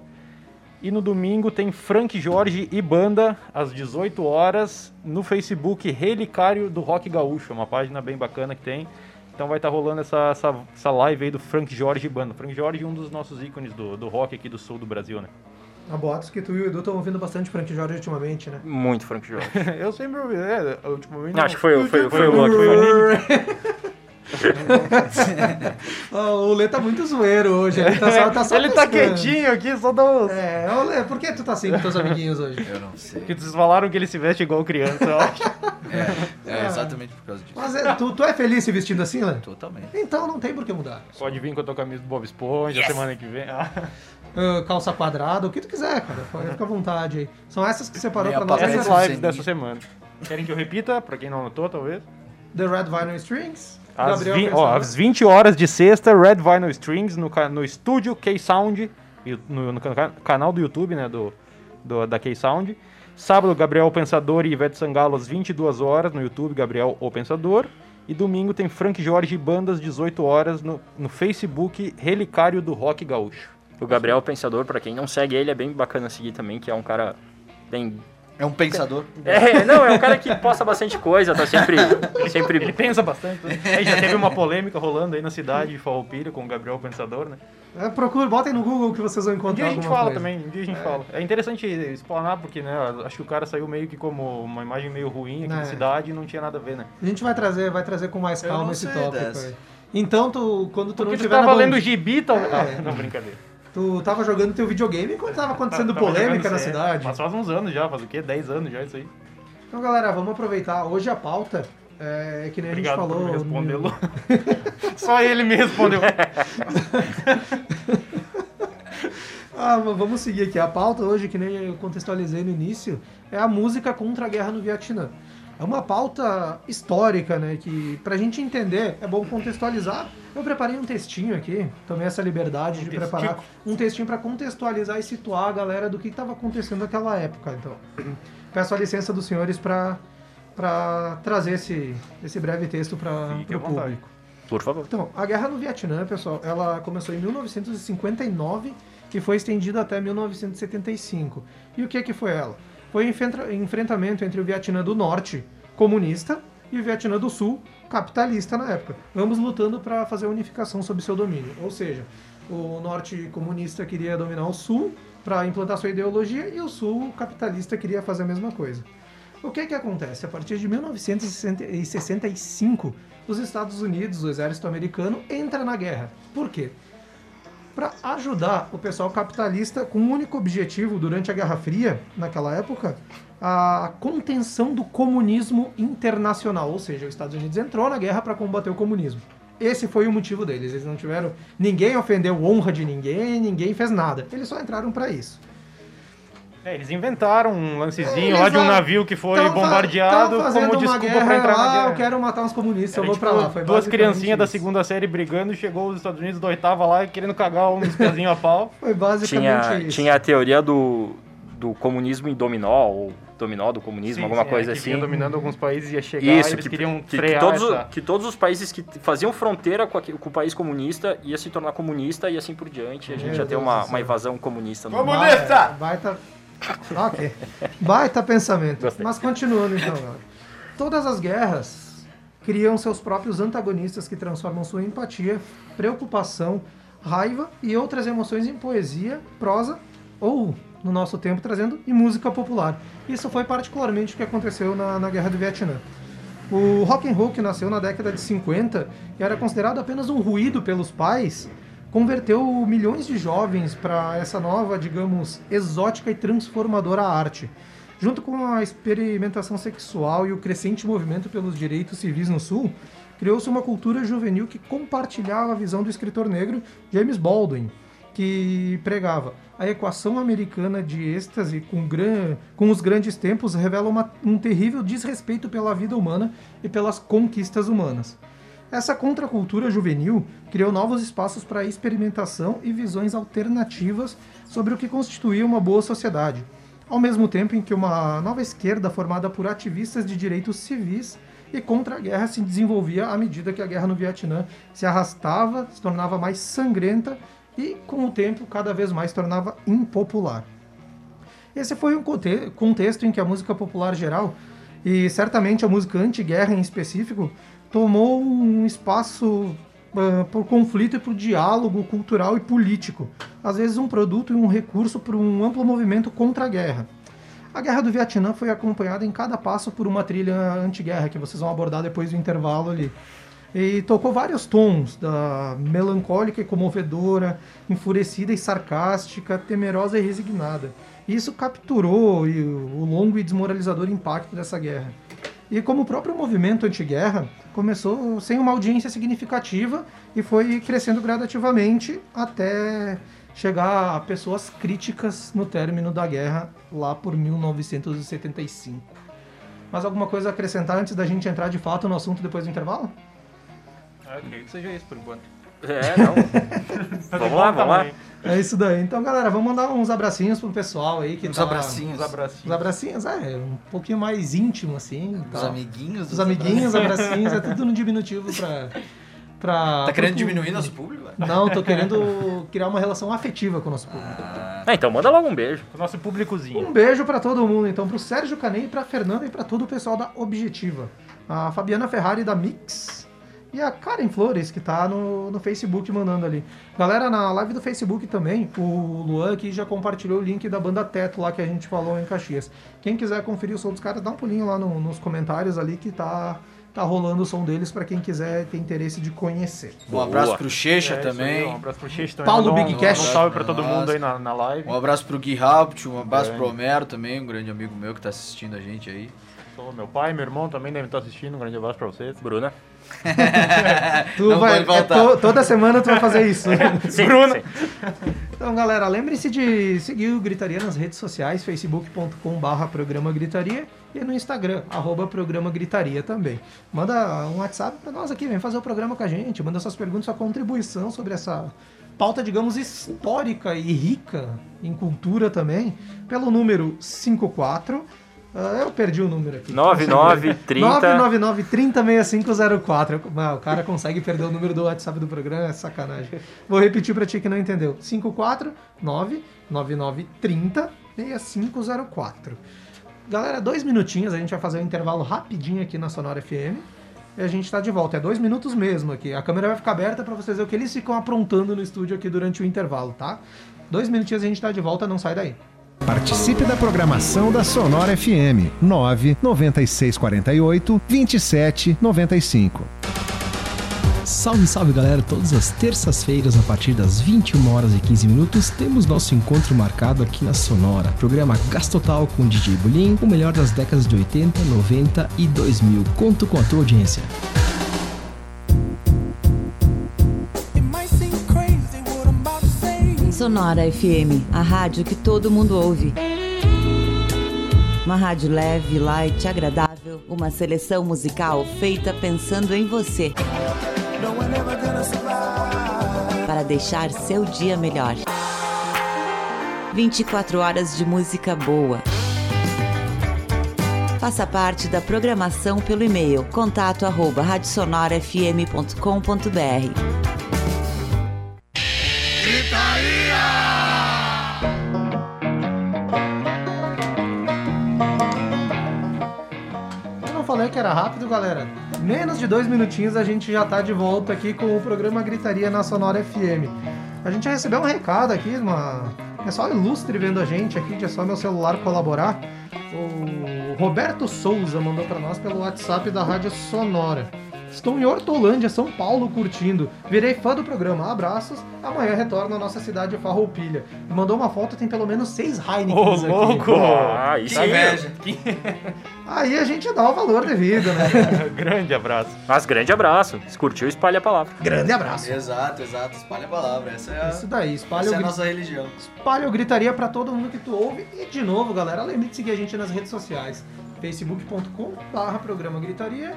[SPEAKER 2] E no domingo tem Frank Jorge e banda às 18 horas no Facebook Relicário do Rock Gaúcho, uma página bem bacana que tem. Então vai estar rolando essa, essa, essa live aí do Frank Jorge e banda. Frank Jorge é um dos nossos ícones do, do rock aqui do sul do Brasil, né?
[SPEAKER 1] A boatos que tu e o Edu estão ouvindo bastante Frank Jorge ultimamente, né?
[SPEAKER 3] Muito Frank Jorge.
[SPEAKER 2] Eu sempre ouvi, é, ultimamente.
[SPEAKER 3] Não, acho que foi, o- foi, foi,
[SPEAKER 2] Foi
[SPEAKER 3] o foi o Nick.
[SPEAKER 1] Ó, o Lê tá muito zoeiro hoje, ele tá só, tá só
[SPEAKER 2] Ele tá quietinho aqui, só dá uns...
[SPEAKER 1] É, ô Lê, por que tu tá assim com teus amiguinhos hoje?
[SPEAKER 4] Eu não sei.
[SPEAKER 2] Que vocês falaram que ele se veste igual criança, eu acho.
[SPEAKER 4] É, é exatamente por causa disso.
[SPEAKER 1] Mas é, tu, tu é feliz se vestindo assim, Lê?
[SPEAKER 4] Totalmente.
[SPEAKER 1] Então não tem por que mudar.
[SPEAKER 2] Pode vir com a tua camisa do Bob Esponja semana que vem. Ah.
[SPEAKER 1] Ah, calça quadrada, o que tu quiser, cara. Ficar à vontade aí. São essas que separou
[SPEAKER 4] Meia
[SPEAKER 1] pra nós.
[SPEAKER 2] Essas
[SPEAKER 4] Essa
[SPEAKER 2] lives dessa semana. Querem que eu repita? Pra quem não notou, talvez.
[SPEAKER 1] The Red Vinyl Strings.
[SPEAKER 2] Às, vin- ó, às 20 horas de sexta, Red Vinyl Strings no, no estúdio K-Sound, no, no ca- canal do YouTube, né, do, do- da K-Sound. Sábado, Gabriel Pensador e Ivete Sangalo às 22 horas no YouTube, Gabriel O Pensador. E domingo tem Frank Jorge e Bandas, 18 horas, no, no Facebook Relicário do Rock Gaúcho.
[SPEAKER 3] O Gabriel Pensador, pra quem não segue ele, é bem bacana seguir também, que é um cara bem...
[SPEAKER 4] É um pensador.
[SPEAKER 3] É, não, é um cara que posta bastante coisa, tá sempre...
[SPEAKER 2] Ele
[SPEAKER 3] sempre...
[SPEAKER 2] pensa bastante. né? Aí já teve uma polêmica rolando aí na cidade de Farroupilha com o Gabriel Pensador, né?
[SPEAKER 1] É, procura, botem no Google que vocês vão
[SPEAKER 2] Um
[SPEAKER 1] encontrar
[SPEAKER 2] dia a gente fala
[SPEAKER 1] coisa.
[SPEAKER 2] também, um dia a gente fala. É interessante explanar, porque, né, acho que o cara saiu meio que como uma imagem meio ruim aqui
[SPEAKER 1] É.
[SPEAKER 2] na cidade e não tinha nada a ver, né?
[SPEAKER 1] A gente vai trazer, vai trazer com mais
[SPEAKER 4] Eu
[SPEAKER 1] calma esse tópico
[SPEAKER 4] dessa.
[SPEAKER 1] aí. Então, tu, quando tu
[SPEAKER 2] Porque
[SPEAKER 1] não
[SPEAKER 2] tu
[SPEAKER 1] tiver
[SPEAKER 2] tava
[SPEAKER 1] na
[SPEAKER 2] lendo gibi, tal...
[SPEAKER 1] É.
[SPEAKER 2] Ah, não, brincadeira.
[SPEAKER 1] Tu tava jogando teu videogame quando tava acontecendo
[SPEAKER 2] Tava
[SPEAKER 1] polêmica na cidade.
[SPEAKER 2] Mas faz uns anos já, faz o quê? 10 anos já isso aí.
[SPEAKER 1] Então, galera, vamos aproveitar. Hoje a pauta é que nem
[SPEAKER 2] Obrigado
[SPEAKER 1] a gente falou.
[SPEAKER 2] por Lu. Só ele me respondeu.
[SPEAKER 1] Ah, vamos seguir aqui. A pauta hoje, que nem eu contextualizei no início, é a música contra a guerra no Vietnã. É uma pauta histórica, né? Que pra gente entender é bom contextualizar. Eu preparei um textinho aqui, tomei essa liberdade de
[SPEAKER 2] textico.
[SPEAKER 1] preparar um textinho pra contextualizar e situar a galera do que estava acontecendo naquela época. Então, peço a licença dos senhores pra para trazer esse, esse breve texto para o
[SPEAKER 2] vontade.
[SPEAKER 1] público.
[SPEAKER 3] Por favor.
[SPEAKER 1] Então, a guerra no Vietnã, pessoal, ela começou em 1959 e foi estendida até 1975. E o que que foi ela? Foi enfrenta- enfrentamento entre o Vietnã do Norte, comunista, e o Vietnã do Sul, capitalista na época. Ambos lutando para fazer a unificação sob seu domínio. Ou seja, o Norte comunista queria dominar o Sul para implantar sua ideologia e o Sul capitalista queria fazer a mesma coisa. O que que acontece? A partir de 1965, os Estados Unidos, o exército americano, entra na guerra. Por quê? Para ajudar o pessoal capitalista com um único objetivo durante a Guerra Fria, naquela época, a contenção do comunismo internacional. Ou seja, os Estados Unidos entrou na guerra para combater o comunismo. Esse foi o motivo deles. Eles não tiveram. Ninguém ofendeu honra de ninguém, ninguém fez nada. Eles só entraram para isso.
[SPEAKER 2] É, eles inventaram um lancezinho
[SPEAKER 1] Eles
[SPEAKER 2] lá de um
[SPEAKER 1] lá-
[SPEAKER 2] navio que foi bombardeado como desculpa pra entrar
[SPEAKER 1] ah,
[SPEAKER 2] na guerra.
[SPEAKER 1] Eu quero matar uns comunistas,
[SPEAKER 2] Era
[SPEAKER 1] eu vou
[SPEAKER 2] tipo
[SPEAKER 1] pra lá. Foi
[SPEAKER 2] duas criancinhas da segunda série brigando e chegou os Estados Unidos da oitava lá querendo cagar uns pezinhos a pau.
[SPEAKER 1] Foi basicamente
[SPEAKER 3] Tinha,
[SPEAKER 1] isso.
[SPEAKER 3] tinha a teoria do, do comunismo em dominó, ou dominó do comunismo,
[SPEAKER 2] Sim,
[SPEAKER 3] alguma
[SPEAKER 2] sim,
[SPEAKER 3] coisa
[SPEAKER 2] é, que
[SPEAKER 3] assim.
[SPEAKER 2] vinha dominando alguns países ia chegar
[SPEAKER 3] Isso,
[SPEAKER 2] e eles
[SPEAKER 3] que,
[SPEAKER 2] queriam
[SPEAKER 3] que, que
[SPEAKER 2] frear
[SPEAKER 3] todos,
[SPEAKER 2] essa...
[SPEAKER 3] que todos os países que faziam fronteira com, aque- com o país comunista ia se tornar comunista e assim por diante. A gente
[SPEAKER 1] Meu
[SPEAKER 3] já tem
[SPEAKER 1] Deus
[SPEAKER 3] uma,
[SPEAKER 1] do
[SPEAKER 3] uma invasão comunista no.
[SPEAKER 4] Comunista!
[SPEAKER 1] Baita. Ok. Baita pensamento.
[SPEAKER 3] Gostei.
[SPEAKER 1] Mas continuando então. Todas as guerras criam seus próprios antagonistas que transformam sua empatia, preocupação, raiva e outras emoções em poesia, prosa ou, no nosso tempo, trazendo em música popular. Isso foi particularmente o que aconteceu na, na Guerra do Vietnã. O rock and roll que nasceu na década de 50 e era considerado apenas um ruído pelos pais, converteu milhões de jovens para essa nova, digamos, exótica e transformadora arte. Junto com a experimentação sexual e o crescente movimento pelos direitos civis no Sul, criou-se uma cultura juvenil que compartilhava a visão do escritor negro James Baldwin, que pregava a equação americana de êxtase com, gran... com os grandes tempos revela uma... um terrível desrespeito pela vida humana e pelas conquistas humanas. Essa contracultura juvenil criou novos espaços para experimentação e visões alternativas sobre o que constituía uma boa sociedade, ao mesmo tempo em que uma nova esquerda formada por ativistas de direitos civis e contra a guerra se desenvolvia à medida que a guerra no Vietnã se arrastava, se tornava mais sangrenta e, com o tempo, cada vez mais se tornava impopular. Esse foi um conte contexto em que a música popular geral, e certamente a música anti-guerra em específico, tomou um espaço uh, por conflito e por diálogo cultural e político, às vezes um produto e um recurso para um amplo movimento contra a guerra. A Guerra do Vietnã foi acompanhada em cada passo por uma trilha anti-guerra, que vocês vão abordar depois do intervalo ali. E tocou vários tons, da melancólica e comovedora, enfurecida e sarcástica, temerosa e resignada. E isso capturou o longo e desmoralizador impacto dessa guerra. E como o próprio movimento anti-guerra começou sem uma audiência significativa e foi crescendo gradativamente até chegar a pessoas críticas no término da guerra, lá por 1975. Mais alguma coisa a acrescentar antes da gente entrar de fato no assunto depois do intervalo?
[SPEAKER 2] Ah, eu creio que seja isso por enquanto.
[SPEAKER 3] É, não. vamos lá, vamos lá.
[SPEAKER 1] É isso daí. Então, galera, vamos mandar uns abracinhos pro pessoal aí que
[SPEAKER 4] Uns
[SPEAKER 1] tá...
[SPEAKER 4] abracinhos.
[SPEAKER 2] Uns abracinhos.
[SPEAKER 1] Os abracinhos, é, um pouquinho mais íntimo, assim.
[SPEAKER 4] Os
[SPEAKER 1] tá.
[SPEAKER 4] amiguinhos.
[SPEAKER 1] Os amiguinhos, abracinhos, é tudo no diminutivo pra... pra
[SPEAKER 4] Tá querendo
[SPEAKER 1] pro-
[SPEAKER 4] diminuir nosso público?
[SPEAKER 1] Não, tô querendo criar uma relação afetiva com o nosso público.
[SPEAKER 3] Ah, então manda logo um beijo.
[SPEAKER 2] O nosso públicozinho.
[SPEAKER 1] Um beijo pra todo mundo, então, pro Sérgio Canei, pra Fernanda e pra todo o pessoal da Objetiva. A Fabiana Ferrari da Mix e a Karen Flores, que tá no, no Facebook mandando ali. Galera, na live do Facebook também, o Luan aqui já compartilhou o link da banda Teto lá que a gente falou em Caxias. Quem quiser conferir o som dos caras, dá um pulinho lá no- nos comentários ali que tá, tá rolando o som deles pra quem quiser ter interesse de conhecer.
[SPEAKER 4] Um abraço pro Checha
[SPEAKER 2] É, isso aí,
[SPEAKER 4] também.
[SPEAKER 2] um abraço pro Xixi também.
[SPEAKER 1] Paulo Big
[SPEAKER 2] um,
[SPEAKER 1] Cash.
[SPEAKER 2] Um salve pra todo mundo aí na, na live.
[SPEAKER 4] Um abraço pro Gui Haupt, um abraço
[SPEAKER 2] Grande.
[SPEAKER 4] pro Homero também, um grande amigo meu que tá assistindo a gente aí.
[SPEAKER 2] Sou meu pai, meu irmão também devem estar assistindo. Um grande abraço pra vocês.
[SPEAKER 3] Bruna.
[SPEAKER 1] Tu
[SPEAKER 4] Não
[SPEAKER 1] vai,
[SPEAKER 4] pode voltar.
[SPEAKER 1] é to- toda semana tu vai fazer isso.
[SPEAKER 3] Sim,
[SPEAKER 2] Bruna.
[SPEAKER 3] sim.
[SPEAKER 1] Então, galera, lembre-se de seguir o Gritaria nas redes sociais, facebook.com.br programa Gritaria e no Instagram, arroba programa Gritaria também. Manda um WhatsApp pra nós aqui, vem fazer o programa com a gente, manda suas perguntas, sua contribuição sobre essa pauta, digamos, histórica e rica em cultura também, pelo número 54. Ah, eu perdi o número aqui.
[SPEAKER 3] 9930.
[SPEAKER 1] 999 306504. Ah, o cara consegue perder o número do WhatsApp do programa, é sacanagem. Vou repetir pra ti que não entendeu. 549 9930 6504. Galera, dois minutinhos, a gente vai fazer um intervalo rapidinho aqui na Sonora FM. E a gente tá de volta. É dois minutos mesmo aqui. A câmera vai ficar aberta pra vocês verem o que eles ficam aprontando no estúdio aqui durante o intervalo, tá? Dois minutinhos a gente tá de volta, não sai daí.
[SPEAKER 5] Participe da programação da Sonora FM 99648 2795.
[SPEAKER 6] Salve, salve galera! Todas as terças-feiras, a partir das 21 horas e 15 minutos, temos nosso encontro marcado aqui na Sonora. Programa Gastotal com DJ Bulim, o melhor das décadas de 80, 90 e 2000. Conto com a tua audiência.
[SPEAKER 7] Sonora FM, a rádio que todo mundo ouve. Uma rádio leve, light, agradável, uma seleção musical feita pensando em você. Para deixar seu dia melhor. 24 horas de música boa. Faça parte da programação pelo e-mail contato
[SPEAKER 1] que era rápido, galera. Menos de dois minutinhos a gente já tá de volta aqui com o programa Gritaria na Sonora FM. A gente recebeu um recado aqui, uma pessoal ilustre vendo a gente aqui, é só meu celular colaborar. O Roberto Souza mandou para nós pelo WhatsApp da Rádio Sonora. Estou em Hortolândia, São Paulo, curtindo. Virei fã do programa. Abraços. Amanhã retorno à nossa cidade Farroupilha. Mandou uma foto, tem pelo menos seis Heineken
[SPEAKER 2] Ô,
[SPEAKER 1] aqui.
[SPEAKER 2] louco!
[SPEAKER 3] Ah, isso aí.
[SPEAKER 4] Inveja.
[SPEAKER 1] Aí a gente dá o valor devido, né?
[SPEAKER 2] Grande abraço.
[SPEAKER 3] Mas grande abraço. Se curtiu, espalha a palavra.
[SPEAKER 1] Grande abraço.
[SPEAKER 4] Exato, exato. Espalha a palavra. Essa é a,
[SPEAKER 1] Isso daí, espalha
[SPEAKER 4] essa
[SPEAKER 1] o
[SPEAKER 4] é a nossa religião.
[SPEAKER 1] espalha o gritaria pra todo mundo que tu ouve. E de novo, galera, lembre de seguir a gente nas redes sociais. facebook.com barra programa gritaria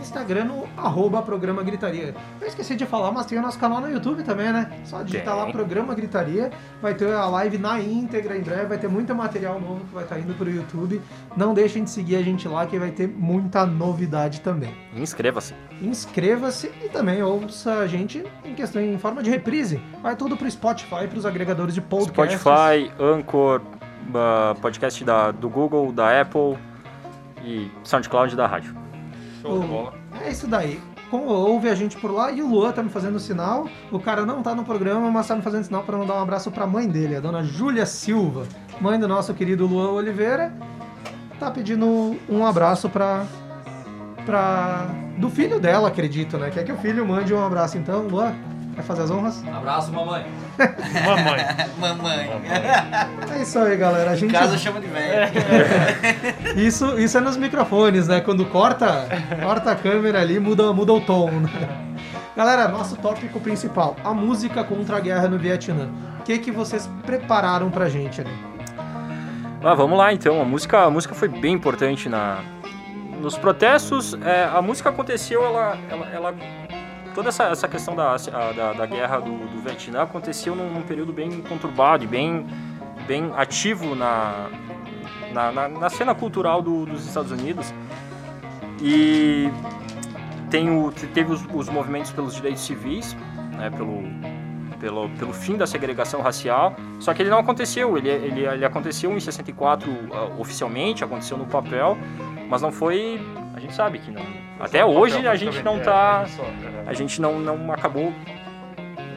[SPEAKER 1] Instagram no arroba programa gritaria. Eu esqueci de falar, mas tem o nosso canal no YouTube também, né? Só digitar
[SPEAKER 3] Tem.
[SPEAKER 1] lá programa gritaria. Vai ter a live na íntegra em breve, vai ter muito material novo que vai estar indo pro YouTube. Não deixem de seguir a gente lá que vai ter muita novidade também.
[SPEAKER 3] Inscreva-se.
[SPEAKER 1] Inscreva-se e também ouça a gente em questão em forma de reprise. Vai tudo pro Spotify, pros agregadores de podcast.
[SPEAKER 3] Spotify, Anchor, ah, podcast da, do Google, da Apple e SoundCloud da rádio.
[SPEAKER 2] Show de bola.
[SPEAKER 1] É isso daí. Com- Ouve a gente por lá e o Luan tá me fazendo sinal. O cara não tá no programa, mas tá me fazendo sinal para mandar um abraço pra mãe dele, a dona Júlia Silva, mãe do nosso querido Luan Oliveira. Tá pedindo um abraço pra. pra. do filho dela, acredito, né? Quer que o filho mande um abraço então, Luan? Quer fazer as honras?
[SPEAKER 8] Abraço, mamãe.
[SPEAKER 2] Mamãe.
[SPEAKER 4] Mamãe.
[SPEAKER 1] É isso aí, galera. A
[SPEAKER 4] Em
[SPEAKER 1] gente.
[SPEAKER 4] casa chama de velho.
[SPEAKER 1] Isso, isso é nos microfones, né? Quando corta, corta a câmera ali, muda, muda o tom. né? Galera, nosso tópico principal, a música contra a guerra no Vietnã. O que, que vocês prepararam pra gente ali?
[SPEAKER 3] Ah, vamos lá então. A música, a música foi bem importante na, nos protestos. é, a música aconteceu, ela, ela, ela- toda essa, essa questão da, da, da guerra do, do Vietnã aconteceu num, num período bem conturbado e bem, bem ativo na, na, na- na cena cultural do- dos Estados Unidos. E tem o, teve os, os movimentos pelos direitos civis, né, pelo, pelo, pelo fim da segregação racial, só que ele não aconteceu, ele, ele, ele aconteceu em 64 ah, oficialmente, aconteceu no papel, mas não foi, gente sabe que não, até hoje a gente não tá, a gente não, não acabou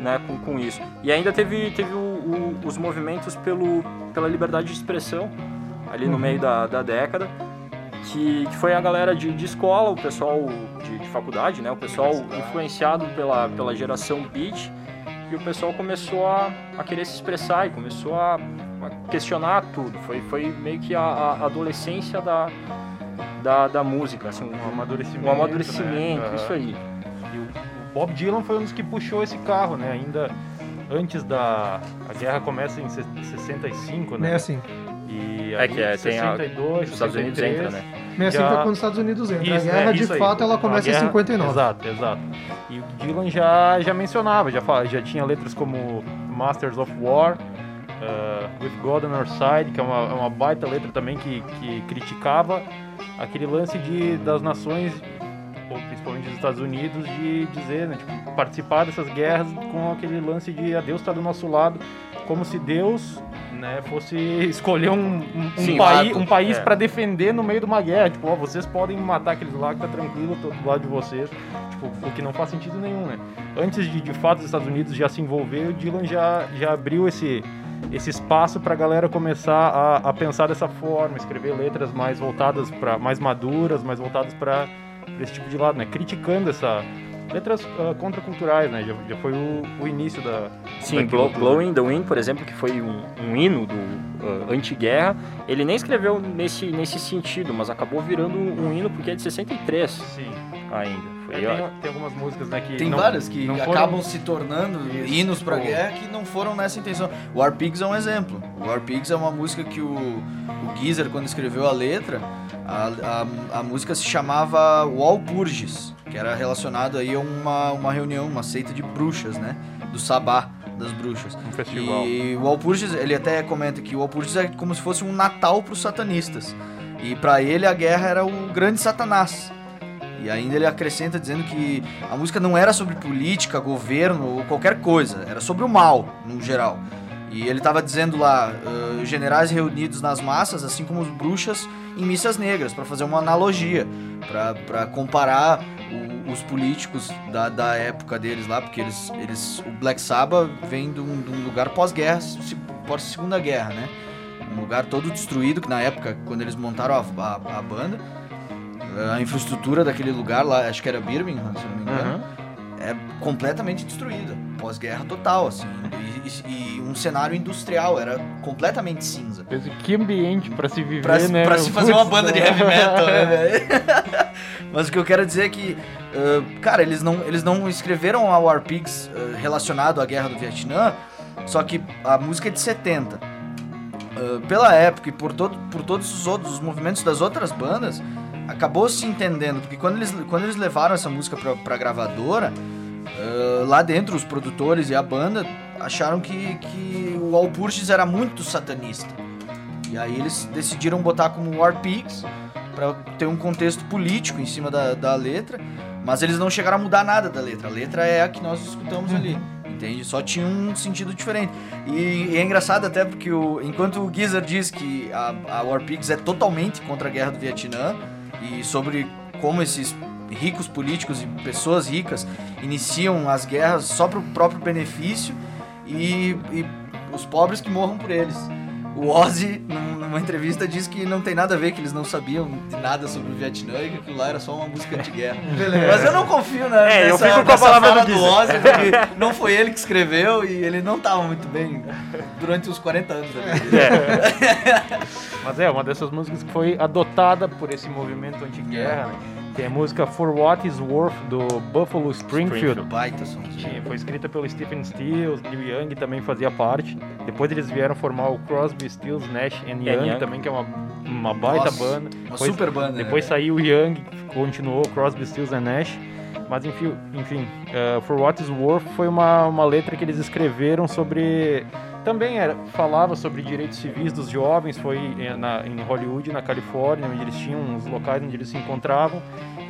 [SPEAKER 3] né, com, com isso. E ainda teve, teve o- o- os movimentos pelo, pela liberdade de expressão ali no meio da, da década, que, que foi a galera de, de escola, o pessoal de, de faculdade, né, o pessoal influenciado pela, pela geração beat, e o pessoal começou a, a querer se expressar e começou a, a questionar tudo. Foi, foi meio que a, a adolescência da, da, da música, assim,
[SPEAKER 2] Um amadurecimento.
[SPEAKER 3] um amadurecimento,
[SPEAKER 2] né?
[SPEAKER 3] isso aí.
[SPEAKER 2] E o, Bob Dylan foi um dos que puxou esse carro, né? Ainda antes da. A guerra começa em se- 65, né?
[SPEAKER 1] Meio assim.
[SPEAKER 2] E
[SPEAKER 3] É que é, tem a-
[SPEAKER 2] 62,
[SPEAKER 3] Os Estados Unidos
[SPEAKER 2] 63,
[SPEAKER 3] entra, né?
[SPEAKER 1] Meio assim
[SPEAKER 2] Já-
[SPEAKER 1] foi quando os Estados Unidos entram. a
[SPEAKER 2] Isso,
[SPEAKER 1] guerra,
[SPEAKER 2] é,
[SPEAKER 1] de
[SPEAKER 2] aí.
[SPEAKER 1] fato, ela
[SPEAKER 2] A
[SPEAKER 1] começa
[SPEAKER 2] guerra-
[SPEAKER 1] em 59.
[SPEAKER 2] Exato, exato. E o Dylan já, já mencionava, já, fala, já tinha letras como Masters of War, uh, With God on Our Side, que é uma, é uma baita letra também que, que criticava aquele lance de, das nações, ou principalmente dos Estados Unidos, de dizer, né, tipo, participar dessas guerras com aquele lance de a Deus está do nosso lado, como se Deus né, fosse escolher um, um, um
[SPEAKER 3] Sim,
[SPEAKER 2] país, um país
[SPEAKER 3] é.
[SPEAKER 2] para defender no meio de uma guerra. Tipo, ó, vocês podem matar aqueles lá que tá tranquilo, tô do lado de vocês. Tipo, o que não faz sentido nenhum, né? Antes de, de fato, os Estados Unidos já se envolver, o Dylan já, já abriu esse, esse espaço pra galera começar a, a pensar dessa forma, escrever letras mais voltadas para mais maduras, mais voltadas para esse tipo de lado, né? Criticando essa letras ah, contraculturais, né? Já, já foi o, o início da
[SPEAKER 3] Sim, Blow. Blowing the Wind, por exemplo, que foi um, um hino do uh, anti-guerra, ele nem escreveu nesse, nesse sentido, mas acabou virando um hino porque é de 63
[SPEAKER 2] Sim.
[SPEAKER 3] Ainda. Foi,
[SPEAKER 2] É, tem, tem algumas músicas, né, que
[SPEAKER 4] Tem
[SPEAKER 2] não-
[SPEAKER 4] várias que
[SPEAKER 2] não foram-
[SPEAKER 4] acabam se tornando
[SPEAKER 2] Isso,
[SPEAKER 4] hinos pra
[SPEAKER 2] tipo-
[SPEAKER 4] guerra que não foram nessa intenção. War Pigs é um exemplo. War Pigs é uma música que o, o Geezer, quando escreveu a letra, a, a, a música se chamava Walpurgis, que era relacionado aí a uma, uma reunião, uma seita de bruxas, né? Do Sabá das bruxas.
[SPEAKER 2] Um festival.
[SPEAKER 4] E o Walpurgis, ele até comenta que o Walpurgis é como se fosse um Natal para os satanistas. E para ele a guerra era o grande Satanás. E ainda ele acrescenta dizendo que a música não era sobre política, governo ou qualquer coisa, era sobre o mal, no geral. E ele tava dizendo lá, uh, generais reunidos nas massas, assim como os bruxas em missas negras, para fazer uma analogia, para comparar o, os políticos da, da época deles lá, porque eles, eles o Black Sabbath vem de um, de um lugar pós-guerra, pós-segunda guerra, né? Um lugar todo destruído, que na época, quando eles montaram a, a, a banda, a infraestrutura daquele lugar lá, acho que era Birmingham, se não me engano, uhum. é completamente destruída, pós-guerra total, assim, e, e, um cenário industrial, era completamente cinza.
[SPEAKER 2] Que ambiente para se viver,
[SPEAKER 4] pra,
[SPEAKER 2] né?
[SPEAKER 4] Pra se fazer uma banda de heavy metal, né? Mas o que eu quero dizer é que, uh, cara, eles não, eles não escreveram a War Pigs uh, relacionado à guerra do Vietnã, só que a música é de 70. Uh, pela época e por, todo, por todos os outros os movimentos das outras bandas, acabou se entendendo, porque quando eles, quando eles levaram essa música pra, pra gravadora, uh, lá dentro os produtores e a banda acharam que, que o Walpurgis era muito satanista. E aí eles decidiram botar como War Pigs para ter um contexto político em cima da, da letra, mas eles não chegaram a mudar nada da letra. A letra é a que nós escutamos ali. Entende? Só tinha um sentido diferente. E, e é engraçado até porque o, enquanto o Geezer diz que a, a War Pigs é totalmente contra a guerra do Vietnã, e sobre como esses ricos políticos e pessoas ricas iniciam as guerras só para o próprio benefício e, e, os pobres que morram por eles. O Ozzy, numa entrevista, disse que não tem nada a ver, que eles não sabiam de nada sobre o Vietnã e que aquilo lá era só uma música anti-guerra. Mas eu não confio na,
[SPEAKER 2] é,
[SPEAKER 4] nessa,
[SPEAKER 2] eu fico com a palavra
[SPEAKER 4] do, do Ozzy, porque não foi ele que escreveu e ele não estava muito bem durante os 40 anos da vida.
[SPEAKER 2] É. Mas é, uma dessas músicas que foi adotada por esse movimento anti-guerra, né? Tem a música For What Is Worth do Buffalo Springfield.
[SPEAKER 4] Springfield.
[SPEAKER 2] Foi escrita pelo Stephen Stills, Neil Young também fazia parte. Depois eles vieram formar o Crosby, Stills, Nash and Young, Young. também, que é uma, uma baita
[SPEAKER 4] Nossa,
[SPEAKER 2] banda.
[SPEAKER 4] Uma
[SPEAKER 2] depois,
[SPEAKER 4] super banda.
[SPEAKER 2] Depois
[SPEAKER 4] né?
[SPEAKER 2] saiu o Young, continuou Crosby, Stills and Nash. Mas enfim, enfim uh, For What Is Worth foi uma, uma letra que eles escreveram sobre também era, falava sobre direitos civis dos jovens, foi eh, na, em Hollywood, na Califórnia, onde eles tinham uns locais onde eles se encontravam,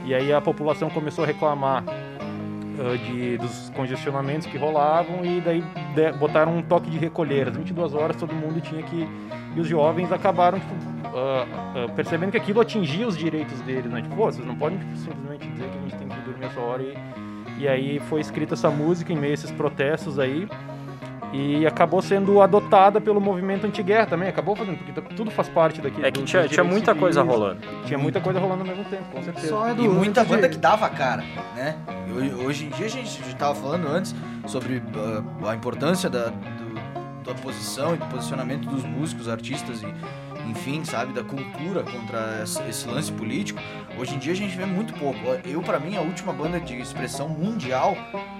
[SPEAKER 2] e aí a população começou a reclamar uh, de, dos congestionamentos que rolavam, e daí de, botaram um toque de recolher, às 22 horas todo mundo tinha que... E os jovens acabaram tipo, uh, uh, percebendo que aquilo atingia os direitos deles, né? Tipo, vocês não podem tipo, simplesmente dizer que a gente tem que dormir essa hora e... E aí foi escrita essa música em meio a esses protestos aí, e acabou sendo adotada pelo movimento anti-guerra também, acabou fazendo, porque tudo faz parte daqui.
[SPEAKER 3] É que do, tinha, tinha muita civis, coisa rolando.
[SPEAKER 2] Tinha muita coisa rolando ao mesmo tempo, com certeza. Só
[SPEAKER 4] é do, e muita banda que dava cara, né? Hoje em dia a gente estava falando antes sobre uh, a importância da, do, da posição e do posicionamento dos músicos, artistas e enfim, sabe, da cultura contra esse lance político. Hoje em dia a gente vê muito pouco. Eu, para mim, a última banda de expressão mundial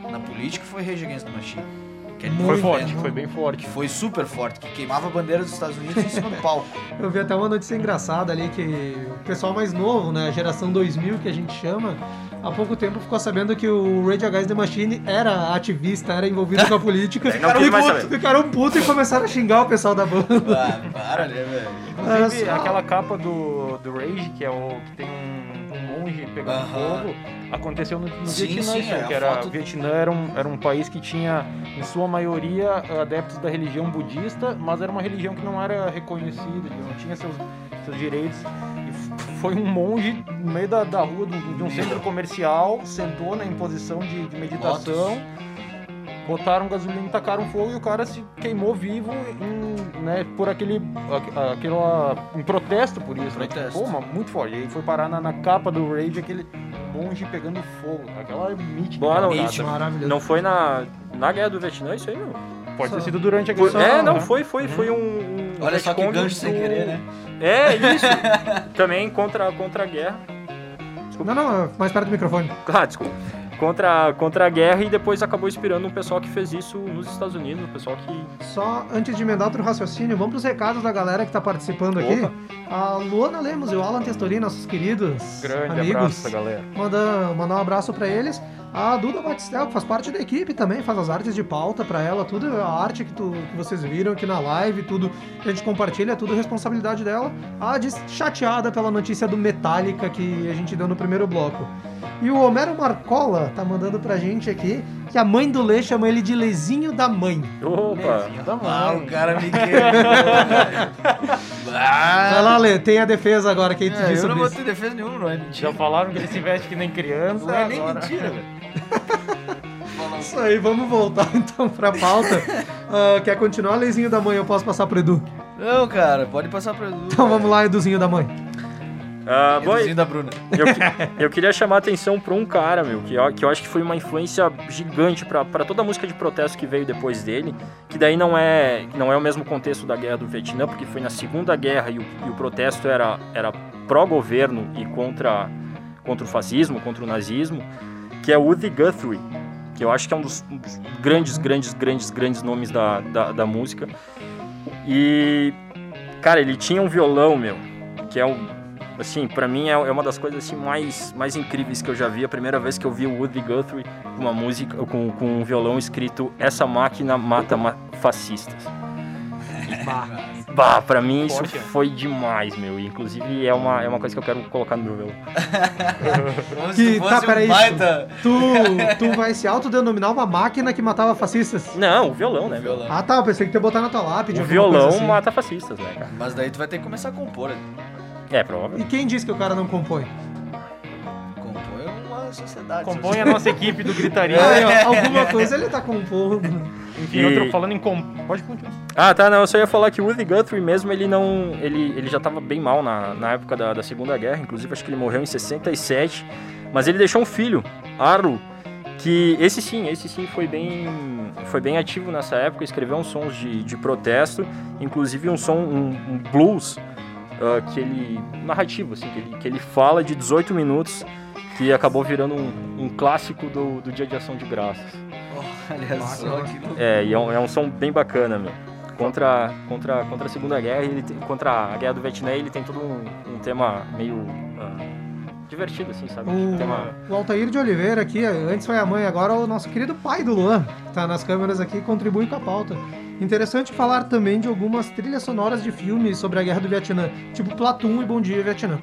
[SPEAKER 4] na política foi Rage Against the Machine.
[SPEAKER 2] Que foi forte, foi bem forte.
[SPEAKER 4] Foi super forte, que queimava a bandeira dos Estados Unidos em cima do palco.
[SPEAKER 1] Eu vi até uma notícia engraçada ali que o pessoal mais novo, né, a geração 2000 que a gente chama, há pouco tempo ficou sabendo que o Rage Against the Machine era ativista, era envolvido com a política.
[SPEAKER 3] ficaram, puto,
[SPEAKER 1] ficaram puto e começaram a xingar o pessoal da banda.
[SPEAKER 4] Ah, para, né, velho?
[SPEAKER 2] Inclusive, aquela capa do, do Rage, que é o que tem um, um monge pegando uh -huh. fogo, aconteceu no, no
[SPEAKER 4] sim,
[SPEAKER 2] Vietnã,
[SPEAKER 4] sim, é,
[SPEAKER 2] que era, foto... Vietnã era um, era um país que tinha, em sua maioria, adeptos da religião budista, mas era uma religião que não era reconhecida, não tinha seus, seus direitos. E foi um monge no meio da, da rua de um, de um centro comercial, sentou na imposição de, de meditação. Lotus botaram gasolina, tacaram fogo e o cara se queimou vivo em, né, por aquele, aquela, em protesto por isso. Né?
[SPEAKER 4] Protesto.
[SPEAKER 2] Pô, muito forte. E aí foi parar na, na, capa do Rage aquele monge pegando fogo. Aquela mítica.
[SPEAKER 3] Boa, não, não foi na, na guerra do Vietnã isso aí, não?
[SPEAKER 2] Pode ter sido durante a guerra.
[SPEAKER 3] É, não, foi, foi, foi um. um
[SPEAKER 4] Olha só que gancho do... sem querer, né?
[SPEAKER 3] É, isso. Também contra, contra a guerra.
[SPEAKER 1] Desculpa. Não, não, mais perto do microfone.
[SPEAKER 3] Ah, desculpa contra, contra a guerra e depois acabou inspirando um pessoal que fez isso nos Estados Unidos, um pessoal que...
[SPEAKER 1] Só antes de emendar outro raciocínio, vamos para os recados da galera que está participando Opa. aqui. A Luana Lemos e o Alan Testorini, nossos queridos
[SPEAKER 2] Grande
[SPEAKER 1] amigos.
[SPEAKER 2] abraço, galera.
[SPEAKER 1] Manda, mandar um abraço para eles. A Duda Batistel, faz parte da equipe também, faz as artes de pauta para ela, tudo a arte que, tu, que vocês viram aqui na live, tudo que a gente compartilha, é tudo responsabilidade dela. A de chateada pela notícia do Metallica que a gente deu no primeiro bloco. E o Homero Marcola tá mandando pra gente aqui que a mãe do Lê chama ele de Lezinho da mãe.
[SPEAKER 3] Opa!
[SPEAKER 2] Da
[SPEAKER 4] Ah,
[SPEAKER 2] mãe.
[SPEAKER 4] o cara me quebrou.
[SPEAKER 1] Vai lá, Lê, tem a defesa agora que a gente
[SPEAKER 4] É,
[SPEAKER 1] disse
[SPEAKER 4] eu não vou ter defesa nenhuma, não é mentira.
[SPEAKER 2] Já falaram que ele se veste que nem criança.
[SPEAKER 4] Não é nem
[SPEAKER 2] agora-
[SPEAKER 4] mentira, velho.
[SPEAKER 1] Isso aí, vamos voltar então pra pauta. Ah, quer continuar, Lezinho da mãe? Eu posso passar pro Edu.
[SPEAKER 4] Não, cara, pode passar pra Edu.
[SPEAKER 1] Então vamos lá, Eduzinho da mãe.
[SPEAKER 3] Ah, bom,
[SPEAKER 4] Eduzinho da Bruna.
[SPEAKER 3] eu, eu queria chamar a atenção pra um cara, meu, que eu, que eu acho que foi uma influência gigante pra pra toda a música de protesto que veio depois dele, que daí não é, não é o mesmo contexto da guerra do Vietnã, porque foi na Segunda Guerra e o, e o protesto era, era pró-governo e contra, contra o fascismo, contra o nazismo, que é Woody Guthrie, que eu acho que é um dos, um dos grandes, grandes, grandes, grandes nomes da, da, da música. E, cara, ele tinha um violão, meu, que é um assim, pra mim é é uma das coisas assim mais, mais incríveis que eu já vi. A primeira vez que eu vi o Woody Guthrie com uma música com, com um violão escrito Essa máquina mata ma- fascistas. Bah, pra mim isso
[SPEAKER 2] Forte, é.
[SPEAKER 3] foi demais, meu. E, Inclusive é uma, é uma coisa que eu quero colocar no meu violão.
[SPEAKER 1] Que- tá, peraí.
[SPEAKER 4] um baita
[SPEAKER 1] Tu, tu vai se autodenominar uma máquina que matava fascistas?
[SPEAKER 3] Não, o violão, né, meu?
[SPEAKER 4] violão.
[SPEAKER 1] Ah tá, eu pensei que tu ia botar na tua lápide.
[SPEAKER 3] O violão
[SPEAKER 1] assim.
[SPEAKER 3] mata fascistas, né, cara?
[SPEAKER 4] Mas daí tu vai ter que começar a compor. né?
[SPEAKER 3] É, provável.
[SPEAKER 1] E quem disse que o cara não compõe?
[SPEAKER 4] Compor é uma sociedade.
[SPEAKER 2] Compõe a nossa equipe do Gritaria.
[SPEAKER 1] Aí, ó, alguma coisa ele tá compondo.
[SPEAKER 2] Enfim,
[SPEAKER 3] E-
[SPEAKER 2] outro falando em com... Pode continuar.
[SPEAKER 3] Ah, tá, não, eu só ia falar que o Woody Guthrie mesmo, ele não, ele, ele já tava bem mal na, na época da, da Segunda Guerra, inclusive acho que ele morreu em 67, mas ele deixou um filho, Arlo, que esse sim, esse sim foi bem, foi bem ativo nessa época, escreveu uns sons de, de protesto, inclusive um som, um, um blues, ah, que ele, narrativo, assim, que ele, que ele fala de 18 minutos, que acabou virando um, um clássico do, do Dia de Ação de Graças.
[SPEAKER 4] Olha só que louco.
[SPEAKER 3] É, e é um, é um som bem bacana, meu. Contra, contra, contra a Segunda Guerra, ele tem- contra a Guerra do Vietnã, ele tem todo um, um tema meio ah, divertido, assim, sabe?
[SPEAKER 1] O,
[SPEAKER 3] Tema...
[SPEAKER 1] o Altair de Oliveira aqui, antes foi a mãe, agora o nosso querido pai do Luan, que tá nas câmeras aqui e contribui com a pauta. Interessante falar também de algumas trilhas sonoras de filmes sobre a Guerra do Vietnã, tipo Platum e Bom Dia Vietnã.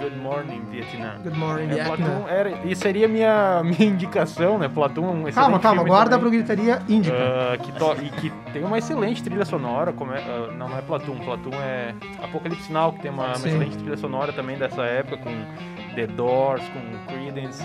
[SPEAKER 2] Good Morning, Vietnã.
[SPEAKER 1] Good morning,
[SPEAKER 2] É,
[SPEAKER 1] Vietnã.
[SPEAKER 2] Platum era, e seria minha, minha indicação, né? Platum é um excelente
[SPEAKER 1] Calma, calma, guarda
[SPEAKER 2] também.
[SPEAKER 1] pro gritaria índica.
[SPEAKER 2] Ah, que to- e que tem uma excelente trilha sonora, como é, ah, não, não é Platum, Platum é Apocalipse Now, que tem uma, uma excelente trilha sonora também dessa época, com The Doors, com Creedence,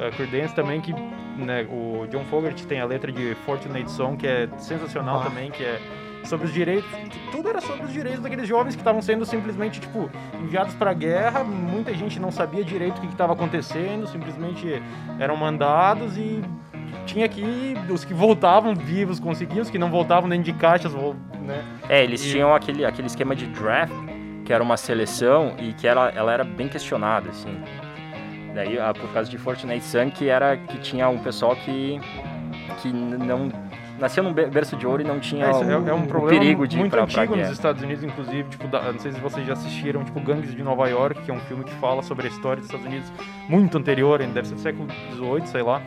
[SPEAKER 2] ah, Creedence também, que né, o John Fogerty tem a letra de Fortunate Song, que é sensacional
[SPEAKER 1] Ah.
[SPEAKER 2] também, que é sobre os direitos, tudo era sobre os direitos daqueles jovens que estavam sendo simplesmente, tipo, enviados pra guerra, muita gente não sabia direito o que estava acontecendo, simplesmente eram mandados e tinha que os que voltavam vivos conseguiam, os que não voltavam dentro de caixas, né?
[SPEAKER 3] É, eles
[SPEAKER 2] E-
[SPEAKER 3] tinham aquele, aquele esquema de draft, que era uma seleção e que ela, ela era bem questionada, assim. Daí, ah, por causa de Fortunate Son, que era que tinha um pessoal que, que não... Nasceu num be- berço de ouro e não tinha
[SPEAKER 2] É, isso é,
[SPEAKER 3] o,
[SPEAKER 2] é um
[SPEAKER 3] o
[SPEAKER 2] problema
[SPEAKER 3] perigo de ir
[SPEAKER 2] muito
[SPEAKER 3] pra, pra
[SPEAKER 2] antigo nos
[SPEAKER 3] guerra.
[SPEAKER 2] Estados Unidos, inclusive, tipo, da- não sei se vocês já assistiram, tipo, Gangues de Nova York, que é um filme que fala sobre a história dos Estados Unidos muito anterior, ainda deve ser do século XVIII, sei lá.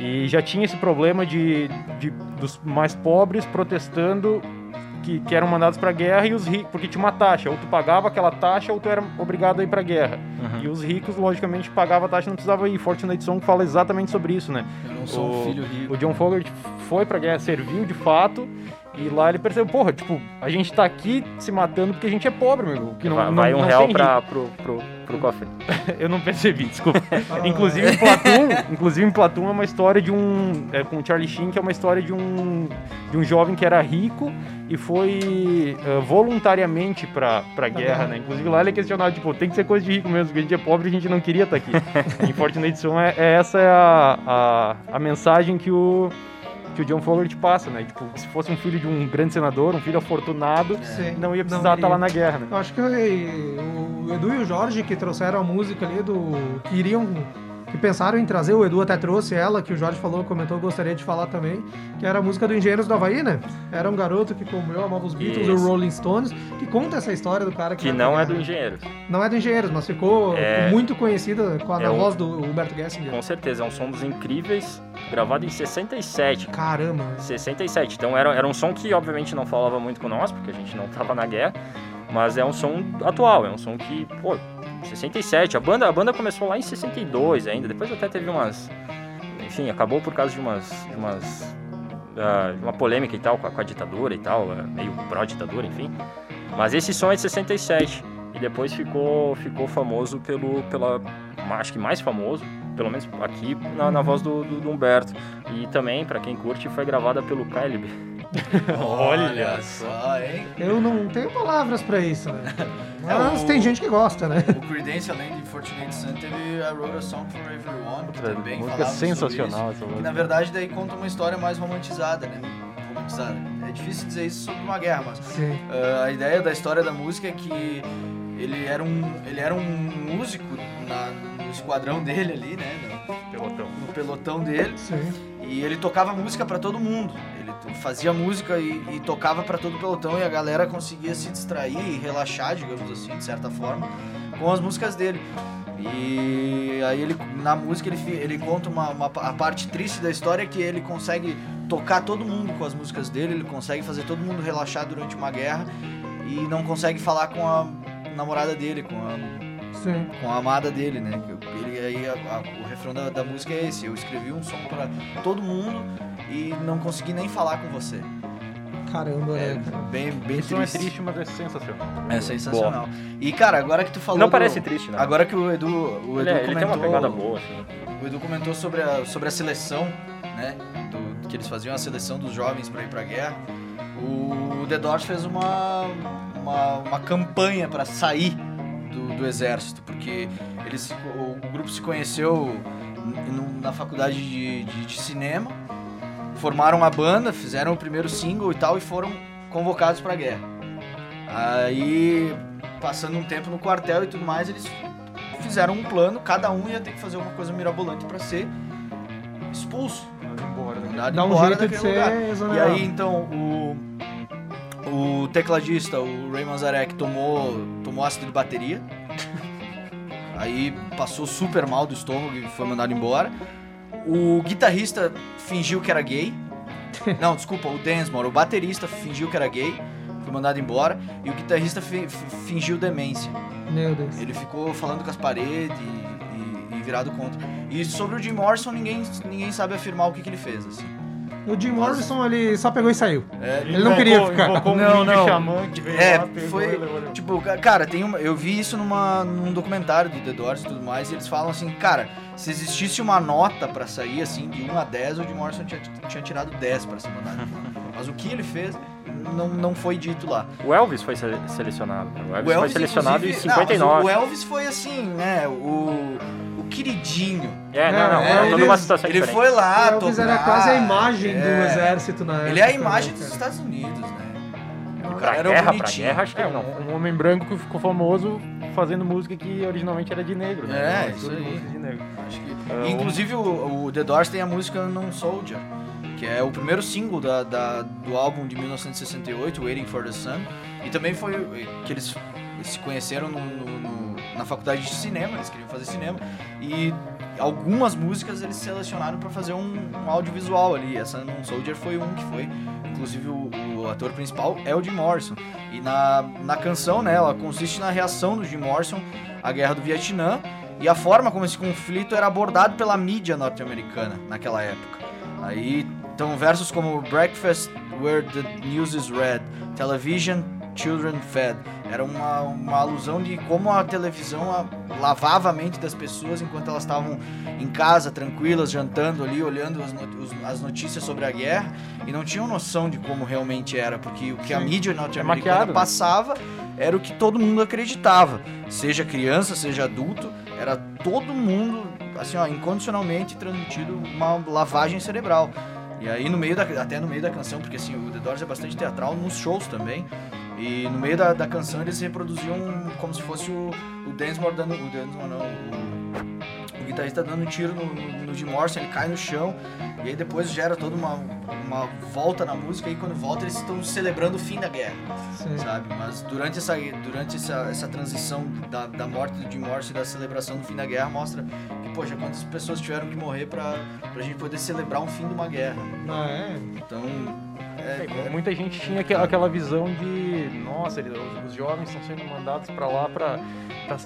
[SPEAKER 2] E já tinha esse problema de, de dos mais pobres protestando que, que eram mandados pra guerra e os ricos, porque tinha uma taxa, ou tu pagava aquela taxa ou tu era obrigado a ir pra guerra.
[SPEAKER 3] Uhum.
[SPEAKER 2] E os ricos, logicamente, pagavam a taxa e não precisava ir. Fortunate Song fala exatamente sobre isso, né?
[SPEAKER 4] Eu não sou um
[SPEAKER 2] O-
[SPEAKER 4] filho rico.
[SPEAKER 2] O John Fogerty foi pra guerra, serviu de fato, e lá ele percebeu, porra, tipo, a gente tá aqui se matando porque a gente é pobre, meu. Que não,
[SPEAKER 3] vai
[SPEAKER 2] não,
[SPEAKER 3] vai um
[SPEAKER 2] não
[SPEAKER 3] real
[SPEAKER 2] tem
[SPEAKER 3] pra, pro, pro, pro cofre.
[SPEAKER 2] Eu não percebi, desculpa. inclusive em Platum, inclusive em Platum é uma história de um, é, com o Charlie Sheen, que é uma história de um, de um jovem que era rico e foi eh, voluntariamente pra, pra guerra, né? Inclusive lá ele é questionado, tipo, tem que ser coisa de rico mesmo, porque a gente é pobre e a gente não queria estar aqui. em Fortnite Son é, é essa é a, a, a mensagem que o que o John Fogerty passa, né? Tipo, se fosse um filho de um grande senador, um filho afortunado,
[SPEAKER 1] Sim,
[SPEAKER 2] não ia precisar estar
[SPEAKER 1] iria.
[SPEAKER 2] lá na guerra, né?
[SPEAKER 1] Eu acho que o Edu e o Jorge que trouxeram a música ali do. que iriam. que pensaram em trazer, o Edu até trouxe ela, que o Jorge falou, comentou, gostaria de falar também, que era a música do Engenheiros do Havaí, né? Era um garoto que, como eu, amava os Beatles e
[SPEAKER 3] Isso.
[SPEAKER 1] o Rolling Stones, que conta essa história do cara que.
[SPEAKER 3] Que não é do. Engenheiros.
[SPEAKER 1] Não é do Engenheiros, mas ficou
[SPEAKER 3] É-
[SPEAKER 1] muito conhecida com a
[SPEAKER 3] é
[SPEAKER 1] na
[SPEAKER 3] um-
[SPEAKER 1] voz do Humberto Gessinger.
[SPEAKER 3] Com certeza, é um som dos incríveis, gravado em 67.
[SPEAKER 1] Caramba.
[SPEAKER 3] 67. Então era, era um som que obviamente não falava muito com nós, porque a gente não tava na guerra, mas é um som atual, é um som que, pô, 67. A banda, a banda começou lá em 62 ainda. Depois até teve umas. Enfim, acabou por causa de umas. De umas uh, uma polêmica e tal com a, com a ditadura e tal, uh, meio pró-ditadura, enfim. Mas esse som é de 67. E depois ficou, ficou famoso pelo. pela. Acho que mais famoso, pelo menos aqui, na, na voz do, do, do Humberto. E também, para quem curte, foi gravada pelo Caleb.
[SPEAKER 4] Olha só, hein?
[SPEAKER 1] Eu não tenho palavras pra isso, né?
[SPEAKER 4] É,
[SPEAKER 1] Mas
[SPEAKER 4] o-
[SPEAKER 1] tem gente que gosta, né?
[SPEAKER 4] O Creedence, além de Fortunate Son, teve a Wrote a Song for Everyone, que
[SPEAKER 2] Outra
[SPEAKER 4] também
[SPEAKER 2] música sensacional essa
[SPEAKER 4] isso. Que
[SPEAKER 2] música.
[SPEAKER 4] na verdade daí conta uma história mais romantizada, né? Romantizada. É difícil dizer isso sobre uma guerra, mas
[SPEAKER 1] Sim.
[SPEAKER 4] ah, a ideia da história da música é que ele era um, ele era um músico na- esquadrão dele ali, né? No,
[SPEAKER 2] Pelotão.
[SPEAKER 4] no pelotão dele.
[SPEAKER 1] Sim.
[SPEAKER 4] E ele tocava música pra todo mundo. Ele fazia música e, e tocava pra todo o pelotão e a galera conseguia se distrair e relaxar, digamos assim, de certa forma, com as músicas dele. E aí ele na música ele, ele conta uma, uma a parte triste da história é que ele consegue tocar todo mundo com as músicas dele, ele consegue fazer todo mundo relaxar durante uma guerra e não consegue falar com a namorada dele, com a
[SPEAKER 1] Sim.
[SPEAKER 4] com a amada dele, né? Ele, aí a- a- o refrão da, da música é esse: eu escrevi um som pra todo mundo e não consegui nem falar com você.
[SPEAKER 1] Caramba,
[SPEAKER 4] É
[SPEAKER 1] né? cara?
[SPEAKER 4] bem, bem
[SPEAKER 2] Isso é
[SPEAKER 4] triste.
[SPEAKER 2] triste, mas é sensacional.
[SPEAKER 4] É sensacional. E cara, agora que tu falou.
[SPEAKER 3] Não
[SPEAKER 4] do-
[SPEAKER 3] parece triste, não.
[SPEAKER 4] Agora que o Edu, o Edu
[SPEAKER 3] Ele, é- ele tem uma
[SPEAKER 4] comentou-
[SPEAKER 3] pegada boa, assim.
[SPEAKER 4] O Edu comentou sobre a, sobre a seleção, né? do- que eles faziam a seleção dos jovens para ir pra guerra. O The Doors fez uma, uma, uma campanha para sair do, do exército, porque eles, o, o grupo se conheceu na faculdade de, de, de cinema, formaram a banda, fizeram o primeiro single e tal, e foram convocados pra guerra. Aí, passando um tempo no quartel e tudo mais, eles fizeram um plano, cada um ia ter que fazer uma coisa mirabolante pra ser expulso,
[SPEAKER 2] embora, né?
[SPEAKER 4] mandado
[SPEAKER 1] um
[SPEAKER 4] embora
[SPEAKER 1] de
[SPEAKER 4] daquele
[SPEAKER 1] ser
[SPEAKER 4] lugar. E
[SPEAKER 1] exonerado.
[SPEAKER 4] aí, então, o, o tecladista, o Ray Manzarek, tomou, tomou ácido de bateria. Aí passou super mal do estômago e foi mandado embora. O guitarrista fingiu que era gay. Não, desculpa, o Densmore, o baterista fingiu que era gay, foi mandado embora. E o guitarrista fi- fi- fingiu demência.
[SPEAKER 1] Meu Deus.
[SPEAKER 4] Ele ficou falando com as paredes e, e- e virado contra. E sobre o Jim Morrison, ninguém, ninguém sabe afirmar o que, que ele fez, assim.
[SPEAKER 1] O Jim Morrison, ele só pegou e saiu.
[SPEAKER 4] É,
[SPEAKER 1] Ele não queria ficar.
[SPEAKER 2] Um
[SPEAKER 4] Não, não.
[SPEAKER 2] xamã que veio
[SPEAKER 4] É,
[SPEAKER 2] lá, pegou
[SPEAKER 4] foi-
[SPEAKER 2] e ele.
[SPEAKER 4] Tipo, ca- cara, tem uma, eu vi isso numa, num documentário do The Doors e tudo mais, e eles falam assim, cara, se existisse uma nota pra sair, assim, de 1 a 10, o Jim Morrison tinha, tinha tirado 10 pra ser mandado. Mas o que ele fez não, não foi dito lá.
[SPEAKER 3] O Elvis foi sele- selecionado. O Elvis,
[SPEAKER 4] O Elvis,
[SPEAKER 3] foi selecionado em
[SPEAKER 4] inclusive- não, mas
[SPEAKER 3] 59.
[SPEAKER 4] o Elvis foi assim, né, o queridinho.
[SPEAKER 3] É, não, não,
[SPEAKER 1] É,
[SPEAKER 3] é, toda uma situação
[SPEAKER 4] Ele
[SPEAKER 3] diferente.
[SPEAKER 4] foi lá
[SPEAKER 1] o Elvis
[SPEAKER 4] tocar,
[SPEAKER 1] era quase a imagem do
[SPEAKER 4] é.
[SPEAKER 1] exército na época.
[SPEAKER 4] Ele é a
[SPEAKER 1] né,
[SPEAKER 4] imagem dos? Estados Unidos, né? O
[SPEAKER 3] Pra
[SPEAKER 4] cara era
[SPEAKER 3] guerra, pra
[SPEAKER 4] bonitinho.
[SPEAKER 3] guerra, acho que
[SPEAKER 2] É,
[SPEAKER 3] não.
[SPEAKER 2] um, homem branco que ficou famoso fazendo música que originalmente era de negro, né?
[SPEAKER 4] É, isso aí.
[SPEAKER 2] de negro.
[SPEAKER 4] Acho que...
[SPEAKER 2] É,
[SPEAKER 4] Inclusive o, o The Doors tem a música Non Soldier, que é o primeiro single da, da- do álbum de 1968, Waiting for the Sun. E também foi que eles se conheceram no- no- no- na faculdade de cinema, eles queriam fazer cinema. E algumas músicas eles selecionaram para fazer um, um audiovisual ali. Essa Non Soldier foi um que foi. Inclusive o, o ator principal é o Jim Morrison. E na, na canção, né, ela consiste na reação do Jim Morrison à guerra do Vietnã e a forma como esse conflito era abordado pela mídia norte-americana naquela época. Aí, então, versos como Breakfast Where the News is Read, Television, Children Fed. Era uma, uma alusão de como a televisão a- lavava a mente das pessoas enquanto elas estavam em casa, tranquilas, jantando ali, olhando as, os- as notícias sobre a guerra e não tinham noção de como realmente era, porque o que a
[SPEAKER 2] Sim.
[SPEAKER 4] mídia
[SPEAKER 2] É
[SPEAKER 4] norte-americana
[SPEAKER 2] maquiado, né?
[SPEAKER 4] passava era o que todo mundo acreditava. Seja criança, seja adulto, era todo mundo, assim, ó, incondicionalmente transmitido uma lavagem cerebral. E aí no meio da, até no meio da canção, porque assim, o The Doors é bastante teatral nos shows também. E no meio da, da canção eles reproduziam como se fosse o, o Densmore dando. O Densmore não, o, o guitarrista dando um tiro no, no, no Jim Morrison, ele cai no chão. E aí depois gera toda uma, uma volta na música e quando volta eles estão celebrando o fim da guerra
[SPEAKER 1] Sim.
[SPEAKER 4] sabe? Mas durante essa, durante essa, essa transição da, da morte do Jim Morrison e da celebração do fim da guerra, mostra que, poxa, quantas pessoas tiveram que morrer pra, pra gente poder celebrar um fim de uma guerra.
[SPEAKER 1] Ah, é.
[SPEAKER 4] Então, É,
[SPEAKER 2] Muita gente tinha aquela visão de, nossa, os, jovens estão sendo mandados para lá para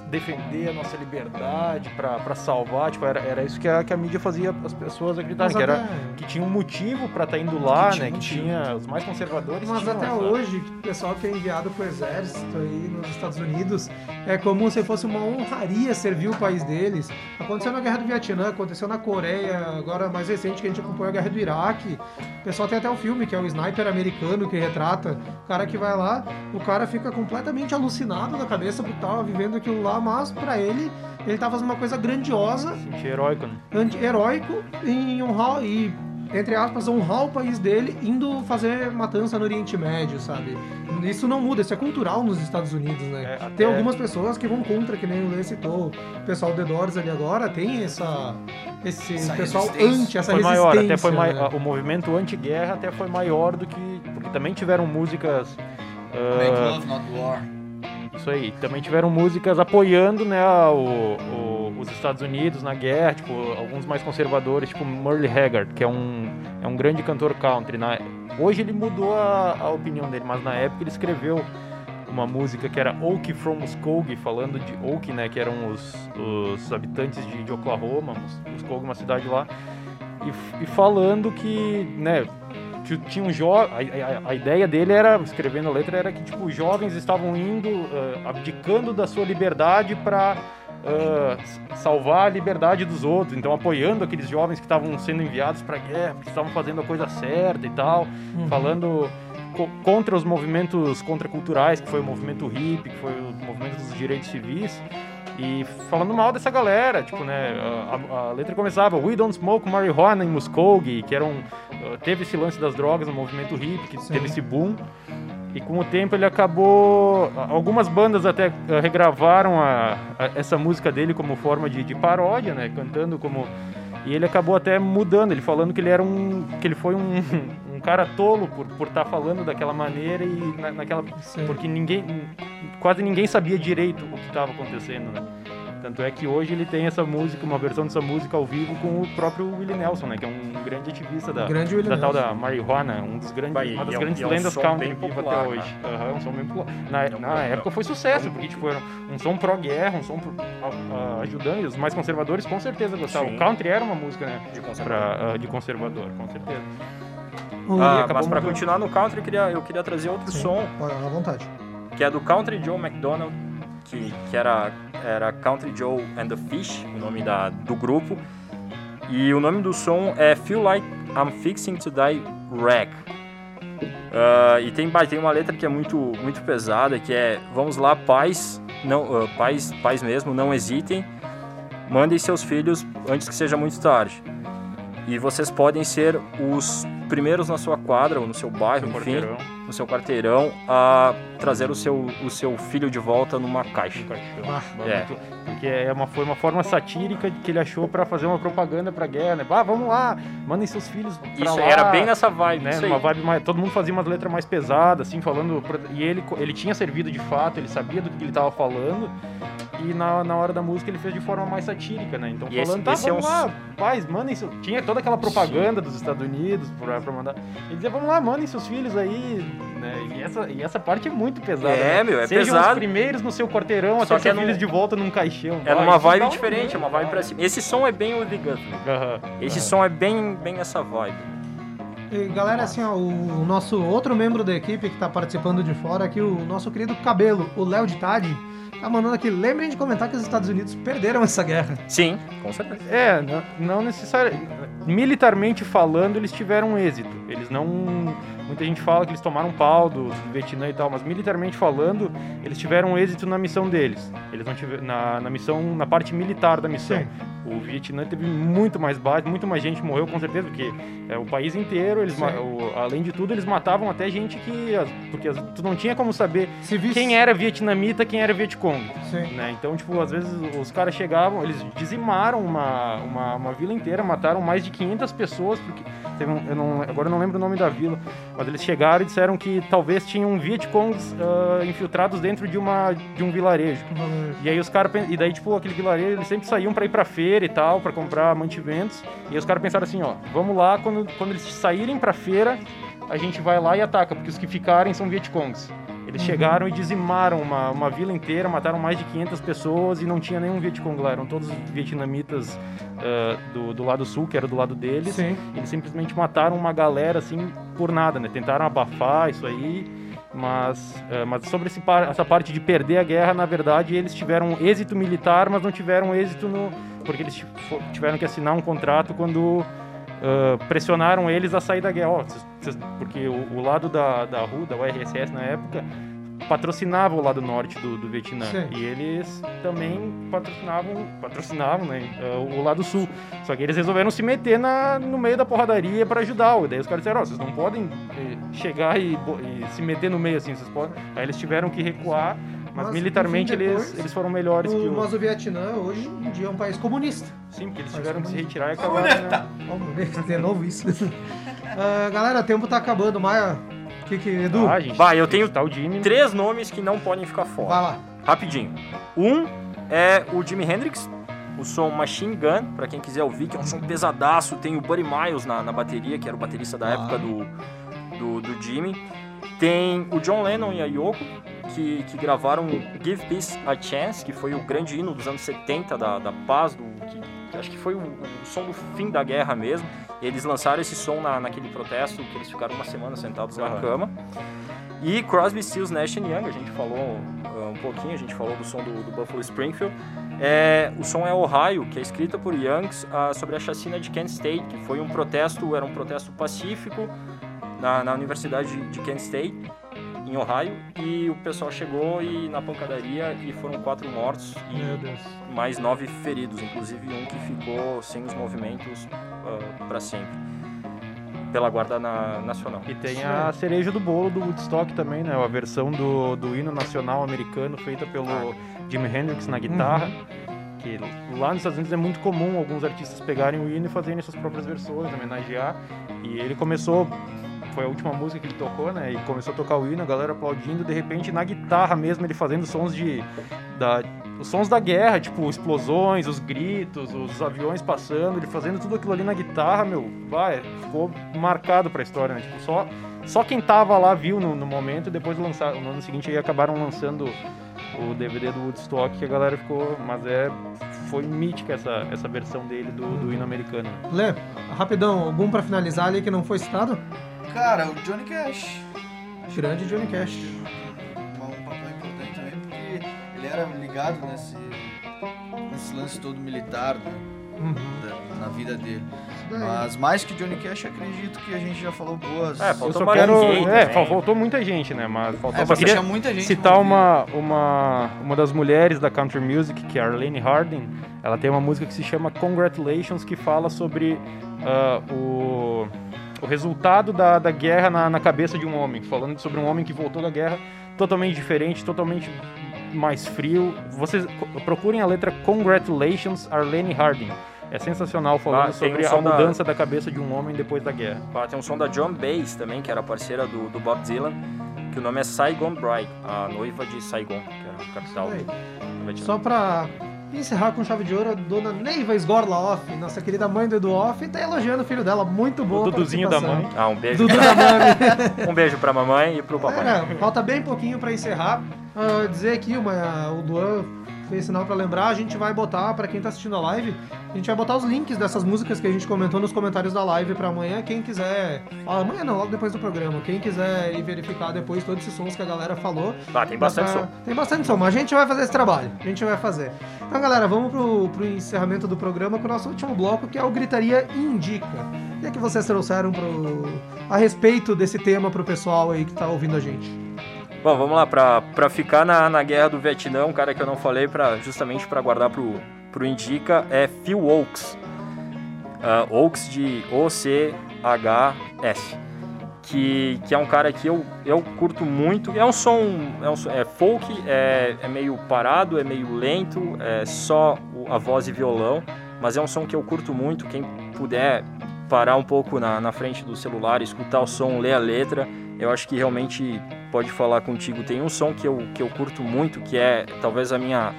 [SPEAKER 2] defender a nossa liberdade, para salvar. Tipo, era, era isso que a, que a mídia fazia as pessoas acreditarem, que, era, que tinha um motivo para estar indo lá,
[SPEAKER 4] Que tinha
[SPEAKER 2] né?
[SPEAKER 4] um
[SPEAKER 2] Que
[SPEAKER 4] motivo.
[SPEAKER 2] tinha os mais conservadores.
[SPEAKER 1] Mas até
[SPEAKER 2] essa-
[SPEAKER 1] hoje, o pessoal que é enviado pro exército aí nos Estados Unidos, é como se fosse uma honraria servir o país deles. Aconteceu na Guerra do Vietnã, aconteceu na Coreia, agora mais recente que a gente acompanhou a Guerra do Iraque. O pessoal tem até um filme que é o Sniper americano que retrata o cara que vai lá, o cara fica completamente alucinado da cabeça porque tava vivendo aquilo lá, mas pra ele, ele tá fazendo uma coisa grandiosa
[SPEAKER 2] Sentir heróico, né?
[SPEAKER 1] anti-heróico em honrar e entre aspas honrar o país dele indo fazer matança no Oriente Médio, sabe? Isso não muda, isso é cultural nos Estados Unidos, né?
[SPEAKER 2] É,
[SPEAKER 1] Tem
[SPEAKER 2] até-
[SPEAKER 1] algumas pessoas que vão contra, que nem o Lê citou, o pessoal The Doors ali agora tem essa esse
[SPEAKER 4] Essa
[SPEAKER 1] pessoal anti, essa
[SPEAKER 2] foi maior, até foi
[SPEAKER 1] né?
[SPEAKER 2] o movimento anti-guerra até foi maior do que porque também tiveram músicas
[SPEAKER 4] Make
[SPEAKER 2] ah,
[SPEAKER 4] love, not war.
[SPEAKER 2] Isso aí. Também tiveram músicas apoiando né, o- o- os Estados Unidos na guerra, tipo, alguns mais conservadores, tipo Merle Haggard, que é um, é um grande cantor country. Na, hoje ele mudou a, a opinião dele, mas na época ele escreveu uma música que era Oak from Muskogee, falando de Oak, né, que eram os, os habitantes de, de Oklahoma, Mus- Muskogee, uma cidade lá, e, e falando que, né, tinha um jo a, a- a ideia dele era, escrevendo a letra, era que tipo, jovens estavam indo, ah, abdicando da sua liberdade para salvar a liberdade dos outros, então apoiando aqueles jovens que estavam sendo enviados para guerra, que estavam fazendo a coisa certa e tal,
[SPEAKER 1] Uhum.
[SPEAKER 2] falando co- contra os movimentos contraculturais, que foi o movimento hippie, que foi o movimento dos direitos civis. E falando mal dessa galera, tipo, né, a, a- a letra começava We don't smoke marijuana em Muskogee, que era um, uh, teve esse lance das drogas no movimento hippie, que
[SPEAKER 1] Sim.
[SPEAKER 2] teve esse boom. E com o tempo ele acabou. Algumas bandas até uh, regravaram a, a- essa música dele como forma de, de paródia, né? Cantando como. E ele acabou até mudando, ele falando que ele era um. que ele foi um, um cara tolo por estar por tá falando daquela maneira e na- naquela.
[SPEAKER 1] Sim.
[SPEAKER 2] Porque ninguém. quase ninguém sabia direito o que estava acontecendo, né? Tanto é que hoje ele tem essa música, uma versão dessa música ao vivo com o próprio Willie Nelson, né? Que é um grande ativista da,
[SPEAKER 1] Grande
[SPEAKER 2] da tal da marihuana, um dos grandes,
[SPEAKER 3] Bah,
[SPEAKER 2] uma das
[SPEAKER 3] é um-
[SPEAKER 2] grandes
[SPEAKER 3] é um
[SPEAKER 2] lendas country viva
[SPEAKER 3] popular,
[SPEAKER 2] até hoje. Aham, um som bem popular. Na,
[SPEAKER 3] É
[SPEAKER 2] na época foi sucesso, porque tipo, era um som pró-guerra, um som pro- a- ajudando, e os mais conservadores com certeza gostavam.
[SPEAKER 3] Sim.
[SPEAKER 2] O country era uma música, né?
[SPEAKER 3] de conservador.
[SPEAKER 2] Pra, ah, de conservador, com certeza.
[SPEAKER 1] O-
[SPEAKER 3] Ah, mas para continuar no country, eu queria, eu queria trazer outro
[SPEAKER 1] Sim,
[SPEAKER 3] som,
[SPEAKER 1] à vontade.
[SPEAKER 3] que é do Country Joe McDonald, que, que era, era Country Joe and the Fish, o nome da, do grupo. E o nome do som é Feel Like I'm Fixing to Die Rag. Ah, e tem, tem uma letra que é muito, muito pesada, que é Vamos lá, pais, não, ah, pais, pais mesmo, não hesitem, mandem seus filhos antes que seja muito tarde. E vocês podem ser os primeiros na sua quadra ou no seu bairro,
[SPEAKER 2] Seu
[SPEAKER 3] enfim,
[SPEAKER 2] quarteirão,
[SPEAKER 3] no seu quarteirão, a trazer o seu, o seu filho de volta numa caixa.
[SPEAKER 2] um.
[SPEAKER 1] Ah,
[SPEAKER 3] é.
[SPEAKER 2] Porque é uma, foi uma forma satírica que ele achou pra fazer uma propaganda pra guerra, né? Ah, vamos lá, mandem seus filhos pra
[SPEAKER 3] Isso
[SPEAKER 2] lá.
[SPEAKER 3] era bem nessa vibe,
[SPEAKER 2] né,
[SPEAKER 3] isso aí.
[SPEAKER 2] numa vibe mais, todo mundo fazia umas letras mais pesadas, assim, falando. pra- E ele, ele tinha servido de fato, ele sabia do que ele tava falando. E na, na hora da música ele fez de forma mais satírica, né? Então
[SPEAKER 3] E esse-
[SPEAKER 2] falando, tá,
[SPEAKER 3] esse é
[SPEAKER 2] vamos
[SPEAKER 3] um-
[SPEAKER 2] lá, pais, mandem seu... Tinha toda aquela propaganda dos Estados Unidos pra, pra mandar. Ele dizia, vamos lá, mandem seus filhos aí, né? E essa, e essa parte é muito pesada.
[SPEAKER 3] É,
[SPEAKER 2] né?
[SPEAKER 3] meu, é
[SPEAKER 2] Sejam
[SPEAKER 3] pesado.
[SPEAKER 2] os primeiros no seu quarteirão,
[SPEAKER 3] Só
[SPEAKER 2] até
[SPEAKER 3] que é
[SPEAKER 2] seus
[SPEAKER 3] num-
[SPEAKER 2] filhos de volta num caixão.
[SPEAKER 3] É numa
[SPEAKER 2] isso dá
[SPEAKER 3] vibe diferente, é uma vibe pra cima. Esse som é bem o The Guthrie.
[SPEAKER 2] Aham.
[SPEAKER 3] Esse som é bem, bem essa vibe.
[SPEAKER 1] E, galera, assim, ó, o nosso outro membro da equipe que tá participando de fora aqui, o nosso querido Cabelo, o Léo de Tade, tá mandando aqui, lembrem de comentar que os Estados Unidos perderam essa guerra.
[SPEAKER 3] Sim, com certeza.
[SPEAKER 2] É, não, não necessariamente. Militarmente falando, eles tiveram êxito. Eles não. Muita gente fala que eles tomaram pau do, do Vietnã e tal, mas militarmente falando, eles tiveram êxito na missão deles. Eles não tiveram. Na, na missão, na parte militar da missão.
[SPEAKER 1] Sim.
[SPEAKER 2] O Vietnã teve muito mais base, muito mais gente morreu com certeza, porque é o país inteiro, eles, o- além de tudo, eles matavam até gente que. Porque as- tu não tinha como saber
[SPEAKER 1] visse...
[SPEAKER 2] quem era vietnamita, quem era Vietcong né? Então, tipo, às vezes os caras chegavam, eles dizimaram uma, uma, uma vila inteira, mataram mais de 500 pessoas, porque um, eu não, agora eu não lembro o nome da vila, mas eles chegaram e disseram que talvez tinham Vietcongs ah, infiltrados dentro de, uma, de um vilarejo. E aí os caras, e daí tipo, aquele vilarejo, eles sempre saíam pra ir pra feira e tal, pra comprar mantimentos, e aí os caras pensaram assim, ó, vamos lá, quando, quando eles saírem pra feira, a gente vai lá e ataca, porque os que ficarem são Vietcongs. Eles chegaram e dizimaram uma, uma vila inteira, mataram mais de 500 pessoas e não tinha nenhum Vietcong lá. Eram todos vietnamitas ah, do, do lado sul, que era do lado deles.
[SPEAKER 1] Sim.
[SPEAKER 2] Eles simplesmente mataram uma galera assim por nada, né? Tentaram abafar isso aí, mas, eh, mas sobre esse essa parte de perder a guerra, na verdade, eles tiveram êxito militar, mas não tiveram êxito no. porque eles tiveram que assinar um contrato quando ah, pressionaram eles a sair da guerra. Ó, vocês- vocês- porque o, o lado da, da RU, da URSS na época, patrocinava o lado norte do, do Vietnã.
[SPEAKER 1] Sim.
[SPEAKER 2] E eles também patrocinavam, patrocinavam né, ah, o lado sul. Só que eles resolveram se meter na, no meio da porradaria para ajudar. E daí os caras disseram, ó, vocês não podem eh, chegar e, e se meter no meio assim, vocês podem. Aí eles tiveram que recuar, mas,
[SPEAKER 1] Mas,
[SPEAKER 2] militarmente
[SPEAKER 1] depois,
[SPEAKER 2] eles, eles foram melhores que
[SPEAKER 1] O,
[SPEAKER 2] o...
[SPEAKER 1] mas o Vietnã hoje em dia é um país comunista.
[SPEAKER 2] Sim, porque eles tiveram que se retirar e acabaram... Né?
[SPEAKER 1] Comunista, de novo isso. Ah, galera, o tempo tá acabando, Maia. O que que... Edu,
[SPEAKER 2] Ah, gente,
[SPEAKER 3] Bah, eu tenho
[SPEAKER 2] o Jimmy.
[SPEAKER 3] Três nomes que não podem ficar fora.
[SPEAKER 1] vai lá.
[SPEAKER 3] Rapidinho. Um é o Jimi Hendrix, o som Machine Gun, pra quem quiser ouvir, que é um som pesadaço. Tem o Buddy Miles na, na bateria, que era o baterista da época do, do, do Jimmy. Tem o John Lennon e a Yoko, que, que gravaram Give Peace a Chance, que foi o grande hino dos anos 70 da, da paz, do, que, que acho que foi o, o som do fim da guerra mesmo. Eles lançaram esse som na, naquele protesto, que eles ficaram uma semana sentados na
[SPEAKER 2] Aham.
[SPEAKER 3] cama. E Crosby, Stills, Nash Young, a gente falou uh, um pouquinho, a gente falou do som do, do Buffalo Springfield. É, o som é Ohio, que é escrita por Youngs ah, sobre a chacina de Kent State, que foi um protesto, era um protesto pacífico na, na Universidade de, de Kent State, em Ohio, e o pessoal chegou e na pancadaria e foram quatro mortos e
[SPEAKER 1] Meu Deus.
[SPEAKER 3] mais nove feridos, inclusive um que ficou sem os movimentos para sempre, pela Guarda na- Nacional.
[SPEAKER 2] E tem a cereja do bolo do Woodstock também, né? A versão do, do hino nacional americano feita pelo Jimi Hendrix na guitarra. Que lá nos Estados Unidos é muito comum alguns artistas pegarem o hino e fazerem suas próprias versões, homenagear. E ele começou, foi a última música que ele tocou, né? E começou a tocar o hino, a galera aplaudindo. De repente, na guitarra mesmo, ele fazendo sons de. Da, os sons da guerra, tipo explosões, os gritos, os aviões passando, ele fazendo tudo aquilo ali na guitarra, meu, vai, ficou marcado pra história, né? Tipo, só, só quem tava lá viu no, no momento e depois lançaram, no ano seguinte aí acabaram lançando o DVD do Woodstock que a galera ficou, mas é foi mítica essa, essa versão dele do, do hino americano.
[SPEAKER 1] Lê, rapidão, algum pra finalizar ali que não foi citado?
[SPEAKER 4] Cara, o Johnny Cash.
[SPEAKER 1] Grande Johnny Cash.
[SPEAKER 4] Um, um papel importante também, porque ele era ligado nesse, nesse lance todo militar né,
[SPEAKER 1] Uhum.
[SPEAKER 4] da- na vida dele.
[SPEAKER 1] daí.
[SPEAKER 4] Mas mais que Johnny Cash, acredito que a gente já falou boas.
[SPEAKER 3] É,
[SPEAKER 2] Eu
[SPEAKER 3] faltou
[SPEAKER 2] quero. É, fal- faltou muita gente, né? Mas faltou.
[SPEAKER 4] É,
[SPEAKER 2] queria
[SPEAKER 4] muita gente
[SPEAKER 2] citar uma, uma, uma das mulheres da country music, que é a Arlene Harding. Ela tem uma música que se chama Congratulations, que fala sobre ah, o, o resultado da, da guerra na, na cabeça de um homem. Falando sobre um homem que voltou da guerra totalmente diferente, totalmente mais frio. Vocês procurem a letra Congratulations, Arlene Harding. É sensacional falando
[SPEAKER 3] Ah,
[SPEAKER 2] sobre
[SPEAKER 3] um
[SPEAKER 2] a
[SPEAKER 3] som da-
[SPEAKER 2] mudança da cabeça de um homem depois da guerra.
[SPEAKER 3] Ah, tem um som da John Bass também, que era parceira do, do Bob Dylan, que o nome é Saigon Bride, a noiva de Saigon, que era a capital
[SPEAKER 1] Isso aí. Pra encerrar com chave de ouro, a dona Neiva Sgorlaoff, nossa querida mãe do Edu Off, tá elogiando o filho dela, muito boa
[SPEAKER 2] O Duduzinho da mãe.
[SPEAKER 3] Ah, um beijo.
[SPEAKER 1] Dudu da mãe.
[SPEAKER 3] Um beijo pra mamãe e pro papai.
[SPEAKER 1] É, falta bem pouquinho pra encerrar. Ah, dizer aqui, uma, o Luan fez sinal pra lembrar, a gente vai botar, pra quem tá assistindo a live, a gente vai botar os links dessas músicas que a gente comentou nos comentários da live pra amanhã. Quem quiser. Ah, amanhã não, logo depois do programa. Quem quiser ir verificar depois todos esses sons que a galera falou.
[SPEAKER 3] Ah, tem bastante
[SPEAKER 1] pra-
[SPEAKER 3] som.
[SPEAKER 1] Tem bastante som, mas a gente vai fazer esse trabalho. A gente vai fazer. Então, galera, vamos pro, pro encerramento do programa com o nosso último bloco, que é o Gritaria Indica. O que é que vocês trouxeram pro, a respeito desse tema pro pessoal aí que tá ouvindo a gente?
[SPEAKER 3] Bom, vamos lá, pra, ficar na, na guerra do Vietnã, um cara que eu não falei, pra, justamente pra guardar pro, pro Indica, é Phil Oakes. Ah, Oakes de O-C-H-S. Que, que é um cara que eu, eu curto muito. É um som, é, um é folk, é, é meio parado, é meio lento, é só a voz e violão, mas é um som que eu curto muito. Quem puder parar um pouco na, na frente do celular, escutar o som, ler a letra, eu acho que realmente pode falar contigo. Tem um som que eu, que eu curto muito, que é talvez a minha,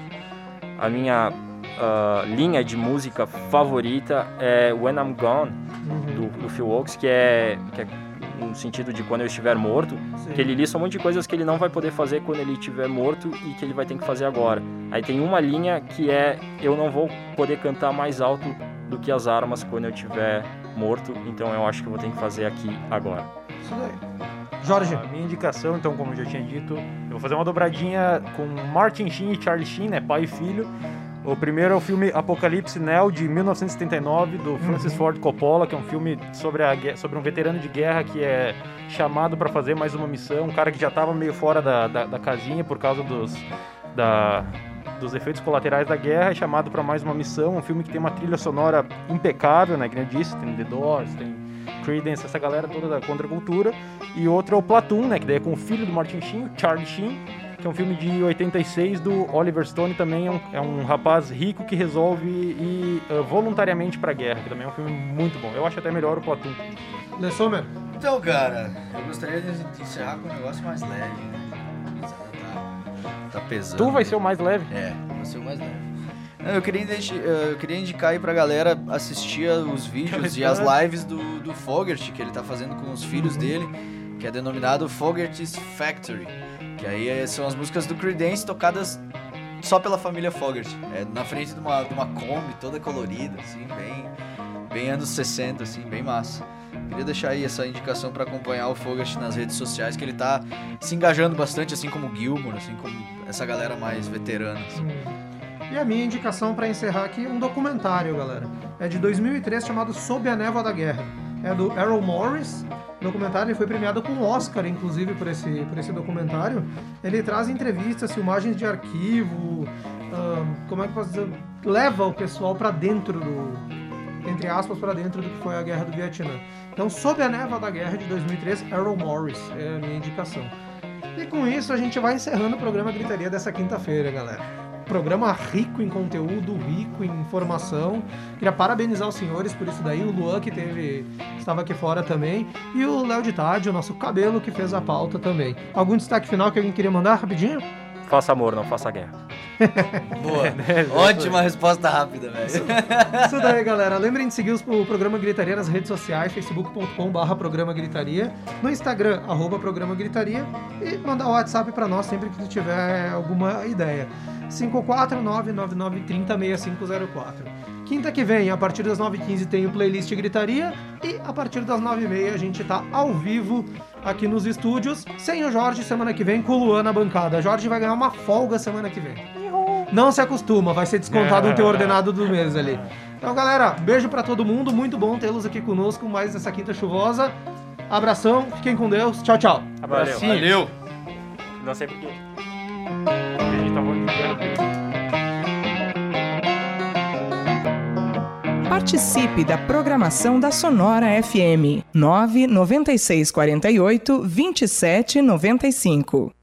[SPEAKER 3] a minha ah, linha de música favorita, é When I'm Gone, do, do Phil Oakes, que é, que é no sentido de quando eu estiver morto,
[SPEAKER 1] Sim.
[SPEAKER 3] que ele lista um monte de coisas que ele não vai poder fazer quando ele estiver morto e que ele vai ter que fazer agora. Aí tem uma linha que é eu não vou poder cantar mais alto do que as armas quando eu estiver morto, então eu acho que eu vou ter que fazer aqui agora.
[SPEAKER 1] Isso daí. Jorge.
[SPEAKER 2] A minha indicação, então, como eu já tinha dito, eu vou fazer uma dobradinha com Martin Sheen e Charlie Sheen, né, pai e filho. O primeiro é o filme Apocalipse Now, de 1979, do Francis Ford Coppola, que é um filme sobre, a, sobre um veterano de guerra que é chamado para fazer mais uma missão, um cara que já estava meio fora da, da, da casinha por causa dos, da, dos efeitos colaterais da guerra, é chamado para mais uma missão, um filme que tem uma trilha sonora impecável, né, que nem eu disse, tem The Doors, tem Creedence, essa galera toda da contracultura, e outro é o Platoon, né, que daí é com o filho do Martin Sheen, o Charlie Sheen, que é um filme de 86 do Oliver Stone, também é um, é um rapaz rico que resolve ir eh, voluntariamente pra guerra, que também é um filme muito bom. Eu acho até melhor o Platoon.
[SPEAKER 1] Le Sommer.
[SPEAKER 4] Então, cara, eu gostaria de encerrar com um negócio mais leve, né? Tá, tá pesando.
[SPEAKER 2] Tu vai ser o mais leve.
[SPEAKER 4] É, vai ser o mais leve. Eu queria, eh, eu queria indicar aí pra galera assistir os vídeos e as lives do, do Fogert, que ele tá fazendo com os filhos dele, que é denominado Fogert's Factory. Que aí eh, são as músicas do Creedence tocadas só pela família Fogert. É na frente de uma, de uma Kombi toda colorida, assim, bem, bem anos 60, assim, bem massa. Queria deixar aí essa indicação pra acompanhar o Fogert nas redes sociais, que ele tá se engajando bastante, assim como o Gilmour, assim como essa galera mais veterana. assim.
[SPEAKER 1] E a minha indicação para encerrar aqui um documentário, galera. É de 2003 chamado Sob a Névoa da Guerra. É do Errol Morris. O documentário foi premiado com Oscar, inclusive, por esse, por esse documentário. Ele traz entrevistas, filmagens de arquivo, como é que posso dizer? Leva o pessoal para dentro do, entre aspas, para dentro do que foi a Guerra do Vietnã. Então, Sob a Névoa da Guerra de 2003, Errol Morris é a minha indicação. E com isso a gente vai encerrando o programa Gritaria dessa quinta-feira, galera. Programa rico em conteúdo, rico em informação. Queria parabenizar os senhores por isso daí, o Luan que teve estava aqui fora também e o Léo de Tarde, o nosso cabelo que fez a pauta também. Algum destaque final que alguém queria mandar rapidinho?
[SPEAKER 3] Faça amor, não faça guerra.
[SPEAKER 4] Boa. Ótima resposta rápida, velho.
[SPEAKER 1] Isso daí, galera. Lembrem de seguir os- o programa Gritaria nas redes sociais, facebook.com.br programa Gritaria, no Instagram, arroba programa Gritaria, e mandar o WhatsApp pra nós sempre que tu tiver alguma ideia. 54999306504. Quinta que vem, a partir das 9h15, tem o playlist Gritaria e a partir das 9h30 a gente tá ao vivo aqui nos estúdios, sem o Jorge semana que vem, com o Luan na bancada. Jorge vai ganhar uma folga semana que vem. Não se acostuma, vai ser descontado no teu ordenado do mês ali. Então, galera, beijo pra todo mundo, muito bom tê-los aqui conosco mais nessa quinta chuvosa. Abração, fiquem com Deus, tchau, tchau.
[SPEAKER 3] Valeu.
[SPEAKER 4] Valeu.
[SPEAKER 3] Não sei porquê.
[SPEAKER 2] A gente tá falando
[SPEAKER 8] Participe da programação da Sonora FM 99648 2795.